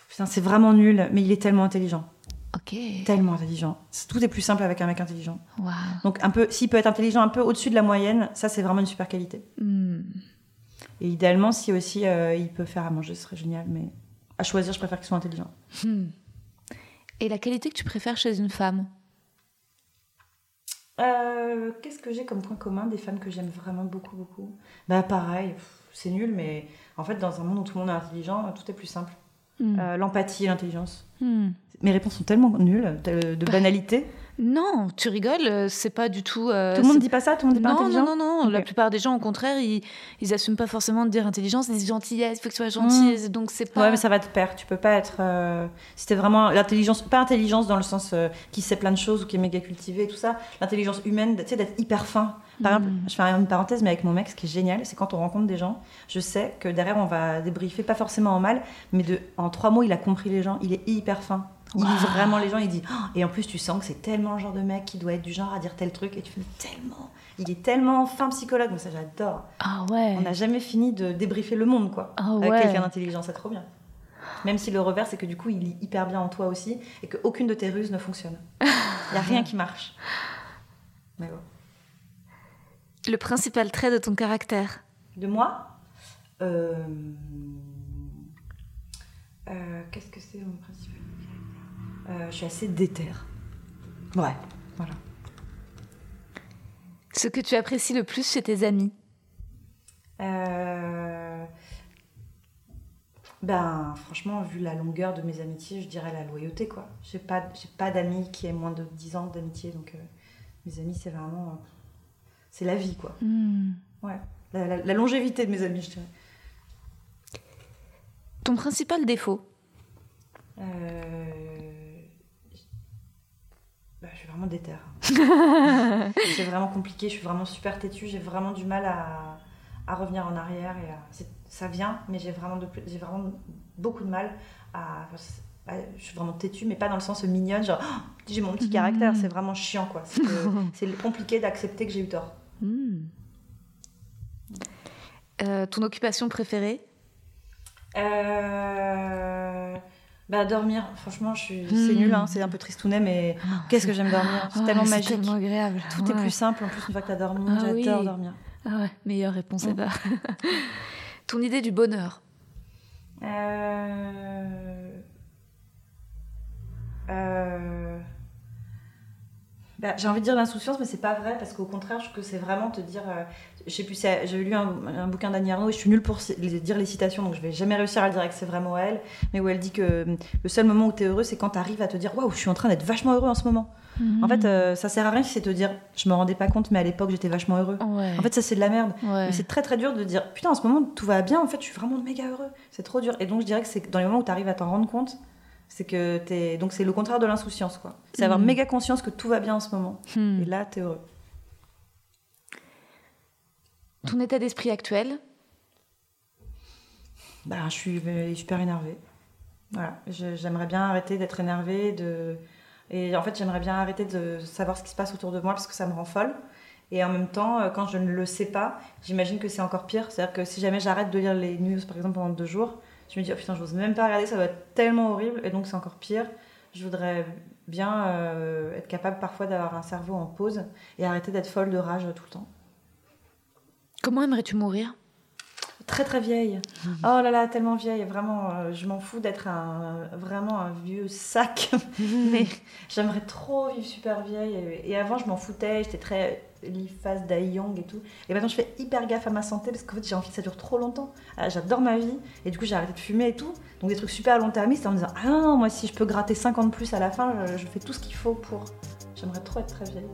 Putain, c'est vraiment nul, mais il est tellement intelligent. Ok. Tellement intelligent. Tout est plus simple avec un mec intelligent. Waouh. Donc, un peu, s'il peut être intelligent un peu au-dessus de la moyenne, ça, c'est vraiment une super qualité. Hmm. Et idéalement, si aussi euh, il peut faire à manger, ce serait génial. Mais à choisir, je préfère qu'il soit intelligent. Hmm. Et la qualité que tu préfères chez une femme? Euh, Qu'est-ce que j'ai comme point commun des femmes que j'aime vraiment beaucoup, beaucoup? Bah, pareil, c'est nul, mais en fait, dans un monde où tout le monde est intelligent, tout est plus simple. Hmm. Euh, L'empathie et l'intelligence. Hmm. Mes réponses sont tellement nulles, de, de Bah, banalité. Non, tu rigoles, euh, c'est pas du tout. euh, tout le monde dit pas ça, tout le monde dit pas non, intelligent. non, non, non. La plupart des gens, au contraire, ils, ils assument pas forcément de dire intelligence, ils disent gentillesse, il faut que tu sois gentille. Donc c'est pas. Ouais, mais ça va te perdre. Tu peux pas être. euh, si t'es vraiment. L'intelligence. Pas intelligence dans le sens euh, qui sait plein de choses ou qui est méga cultivé et tout ça. L'intelligence humaine, tu sais, d'être hyper fin. Par Mm. exemple, je fais une parenthèse, mais avec mon mec, ce qui est génial, c'est quand on rencontre des gens, je sais que derrière, on va débriefer, pas forcément en mal, mais de, en trois mots, il a compris les gens. Il est hyper fin. Il lit Waouh. vraiment les gens, il dit. Oh et en plus, tu sens que c'est tellement le genre de mec qui doit être du genre à dire tel truc. Et tu fais tellement. Il est tellement fin psychologue. Moi, ça, j'adore. Ah ouais. On n'a jamais fini de débriefer le monde, quoi. Ah Avec ouais. quelqu'un d'intelligent, c'est trop bien. Même si le revers, c'est que du coup, il lit hyper bien en toi aussi et qu'aucune de tes ruses ne fonctionne. Il n'y a rien qui marche. Mais bon. Le principal trait de ton caractère De moi euh, euh, Qu'est-ce que c'est mon principal euh, Je suis assez déterre. Ouais, voilà. Ce que tu apprécies le plus chez tes amis Euh, Ben, franchement, vu la longueur de mes amitiés, je dirais la loyauté, quoi. J'ai pas, j'ai pas d'amis qui aient moins de 10 ans d'amitié, donc euh, mes amis, c'est vraiment. euh, c'est la vie, quoi. Hmm. Ouais. La, la- la longévité de mes amis, je dirais. Ton principal défaut Euh, vraiment déterre. c'est vraiment compliqué, je suis vraiment super têtue, j'ai vraiment du mal à, à revenir en arrière. Et à- ça vient, mais j'ai vraiment, de j'ai vraiment beaucoup de mal à. à- je suis vraiment têtue, mais pas dans le sens mignonne, genre Oh, j'ai mon petit caractère, c'est vraiment chiant quoi. C'est que- C'est compliqué d'accepter que j'ai eu tort. Hmm. Euh, Ton occupation préférée? Euh... Bah, dormir, franchement, je suis... c'est Hmm. nul, hein, c'est un peu tristounet, mais qu'est-ce que j'aime dormir, c'est Oh, tellement c'est magique. tellement agréable. Tout est Ouais. plus simple en plus une fois que t'as dormi. Ah J'adore oui. dormir. Ah ouais, meilleure réponse Mm. ever. Ton idée du bonheur? Euh... Euh... Bah, j'ai envie de dire l'insouciance, mais c'est pas vrai parce qu'au contraire, je trouve que c'est vraiment te dire. euh, j'ai lu un, un bouquin d'Annie Arnaud et je suis nulle pour les- dire les citations, donc je vais jamais réussir à le dire que c'est vraiment elle. Mais où elle dit que euh, le seul moment où tu es heureux, c'est quand tu arrives à te dire Waouh, je suis en train d'être vachement heureux en ce moment. En fait, euh, ça sert à rien si c'est te dire Je me rendais pas compte, mais à l'époque, j'étais vachement heureux. Ouais. En fait, ça, c'est de la merde. Ouais. Mais c'est très très dur de dire putain en ce moment tout va bien en fait je suis vraiment méga heureux c'est trop dur et donc je dirais que c'est dans les moments où tu arrives à t'en rendre compte c'est que t'es donc c'est le contraire de l'insouciance quoi c'est avoir Mhm. méga conscience que tout va bien en ce moment Hmm. et là t'es heureux Ton état d'esprit actuel bah je suis euh, super énervée. Voilà. J'aimerais bien arrêter d'être énervée de et en fait j'aimerais bien arrêter de savoir ce qui se passe autour de moi parce que ça me rend folle. Et en même temps euh, quand je ne le sais pas j'imagine que c'est encore pire. C'est à dire que si jamais j'arrête de lire les news par exemple pendant deux jours je me dis oh putain j'ose même pas regarder ça va être tellement horrible. Et donc c'est encore pire. Je voudrais bien euh, être capable parfois d'avoir un cerveau en pause et arrêter d'être folle de rage tout le temps Comment aimerais-tu mourir? Très très vieille. Oh là là, tellement vieille. Vraiment, euh, je m'en fous d'être un, vraiment un vieux sac. Mais j'aimerais trop vivre super vieille. Et, avant, je m'en foutais. J'étais très Lee-Face, Dai Young et tout. Et maintenant, je fais hyper gaffe à ma santé parce qu'en fait, j'ai envie que ça dure trop longtemps. Ah, J'adore ma vie. Et du coup, j'ai arrêté de fumer et tout. Donc, des trucs super long-termistes en me disant Ah non, non, moi, si je peux gratter 50 de plus à la fin, je, je fais tout ce qu'il faut pour. J'aimerais trop être très vieille.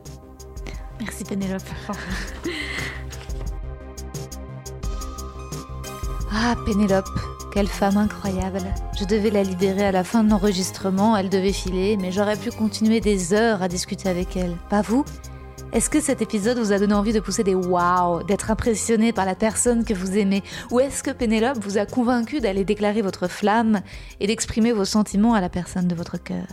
Merci Pénélope. Ah, Pénélope, quelle femme incroyable. Je devais la libérer à la fin de l'enregistrement, elle devait filer, mais j'aurais pu continuer des heures à discuter avec elle. Pas vous? Est-ce que cet épisode vous a donné envie de pousser des waouh, d'être impressionné par la personne que vous aimez? Ou est-ce que Pénélope vous a convaincu d'aller déclarer votre flamme et d'exprimer vos sentiments à la personne de votre cœur?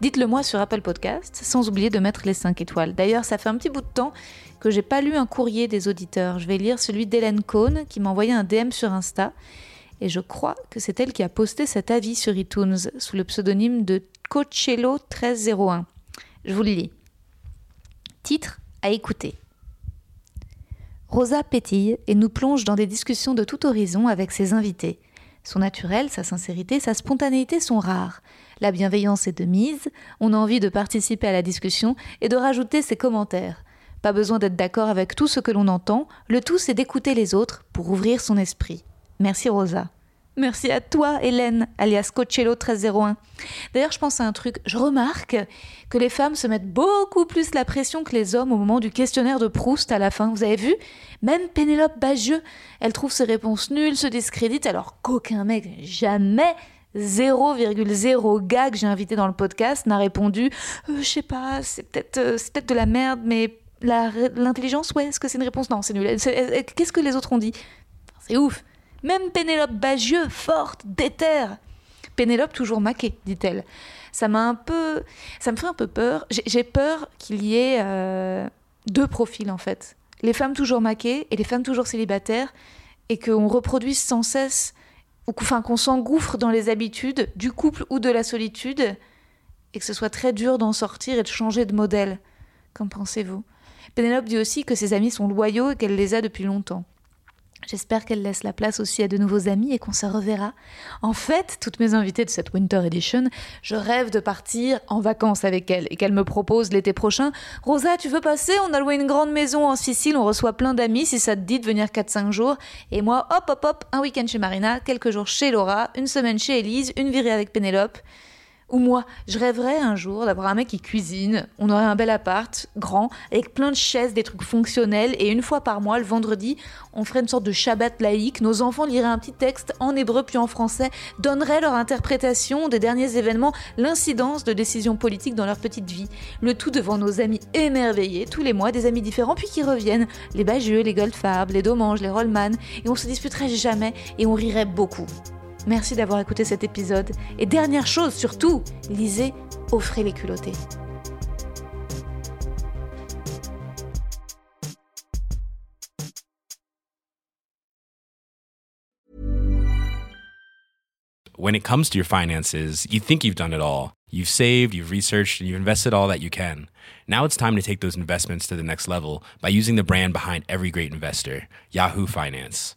Dites-le moi sur Apple Podcast, sans oublier de mettre les 5 étoiles. D'ailleurs, ça fait un petit bout de temps que j'ai pas lu un courrier des auditeurs. Je vais lire celui d'Hélène Cohn qui m'a envoyé un DM sur Insta. Et je crois que c'est elle qui a posté cet avis sur iTunes sous le pseudonyme de Coachello1301. Je vous le lis. Titre à écouter. Rosa pétille et nous plonge dans des discussions de tout horizon avec ses invités. Son naturel, sa sincérité, sa spontanéité sont rares. La bienveillance est de mise, on a envie de participer à la discussion et de rajouter ses commentaires. Pas besoin d'être d'accord avec tout ce que l'on entend, le tout c'est d'écouter les autres pour ouvrir son esprit. Merci Rosa. Merci à toi, Hélène, alias Coachello 1301. D'ailleurs, je pense à un truc. Je remarque que les femmes se mettent beaucoup plus la pression que les hommes au moment du questionnaire de Proust à la fin. Vous avez vu? Même Pénélope Bagieux, elle trouve ses réponses nulles, se discrédite, alors qu'aucun mec, jamais 0,0 gars que j'ai invité dans le podcast n'a répondu euh, Je sais pas, c'est peut-être euh, peut de la merde, mais l'intelligence, ouais, est-ce que c'est une réponse? Non, c'est nul. Qu'est-ce que les autres ont dit? C'est ouf même Pénélope Bagieux, forte, déterre. Pénélope toujours maquée, dit-elle. Ça m'a un peu, ça me fait un peu peur. J'ai peur qu'il y ait euh, deux profils en fait, les femmes toujours maquées et les femmes toujours célibataires, et qu'on reproduise sans cesse, ou enfin qu'on s'engouffre dans les habitudes du couple ou de la solitude, et que ce soit très dur d'en sortir et de changer de modèle. Qu'en pensez-vous? Pénélope dit aussi que ses amis sont loyaux et qu'elle les a depuis longtemps. J'espère qu'elle laisse la place aussi à de nouveaux amis et qu'on se reverra. En fait, toutes mes invitées de cette Winter Edition, je rêve de partir en vacances avec elles et qu'elle me propose l'été prochain Rosa, tu veux passer? On a loué une grande maison en Sicile, on reçoit plein d'amis si ça te dit de venir 4-5 jours. Et moi, hop, hop, hop, un week-end chez Marina, quelques jours chez Laura, une semaine chez Elise, une virée avec Pénélope. Ou moi, je rêverais un jour d'avoir un mec qui cuisine, on aurait un bel appart, grand, avec plein de chaises, des trucs fonctionnels, et une fois par mois, le vendredi, on ferait une sorte de Shabbat laïque, nos enfants liraient un petit texte en hébreu puis en français, donneraient leur interprétation des derniers événements, l'incidence de décisions politiques dans leur petite vie. Le tout devant nos amis émerveillés, tous les mois, des amis différents, puis qui reviennent, les Bagieux, les Goldfarb, les Domange, les Rollman, et on se disputerait jamais, et on rirait beaucoup. Merci d'avoir écouté cet épisode. Et dernière chose, surtout, lisez Offrez les culottés. When it comes to your finances, you think you've done it all. You've saved, you've researched, and you've invested all that you can. Now it's time to take those investments to the next level by using the brand behind every great investor, Yahoo Finance.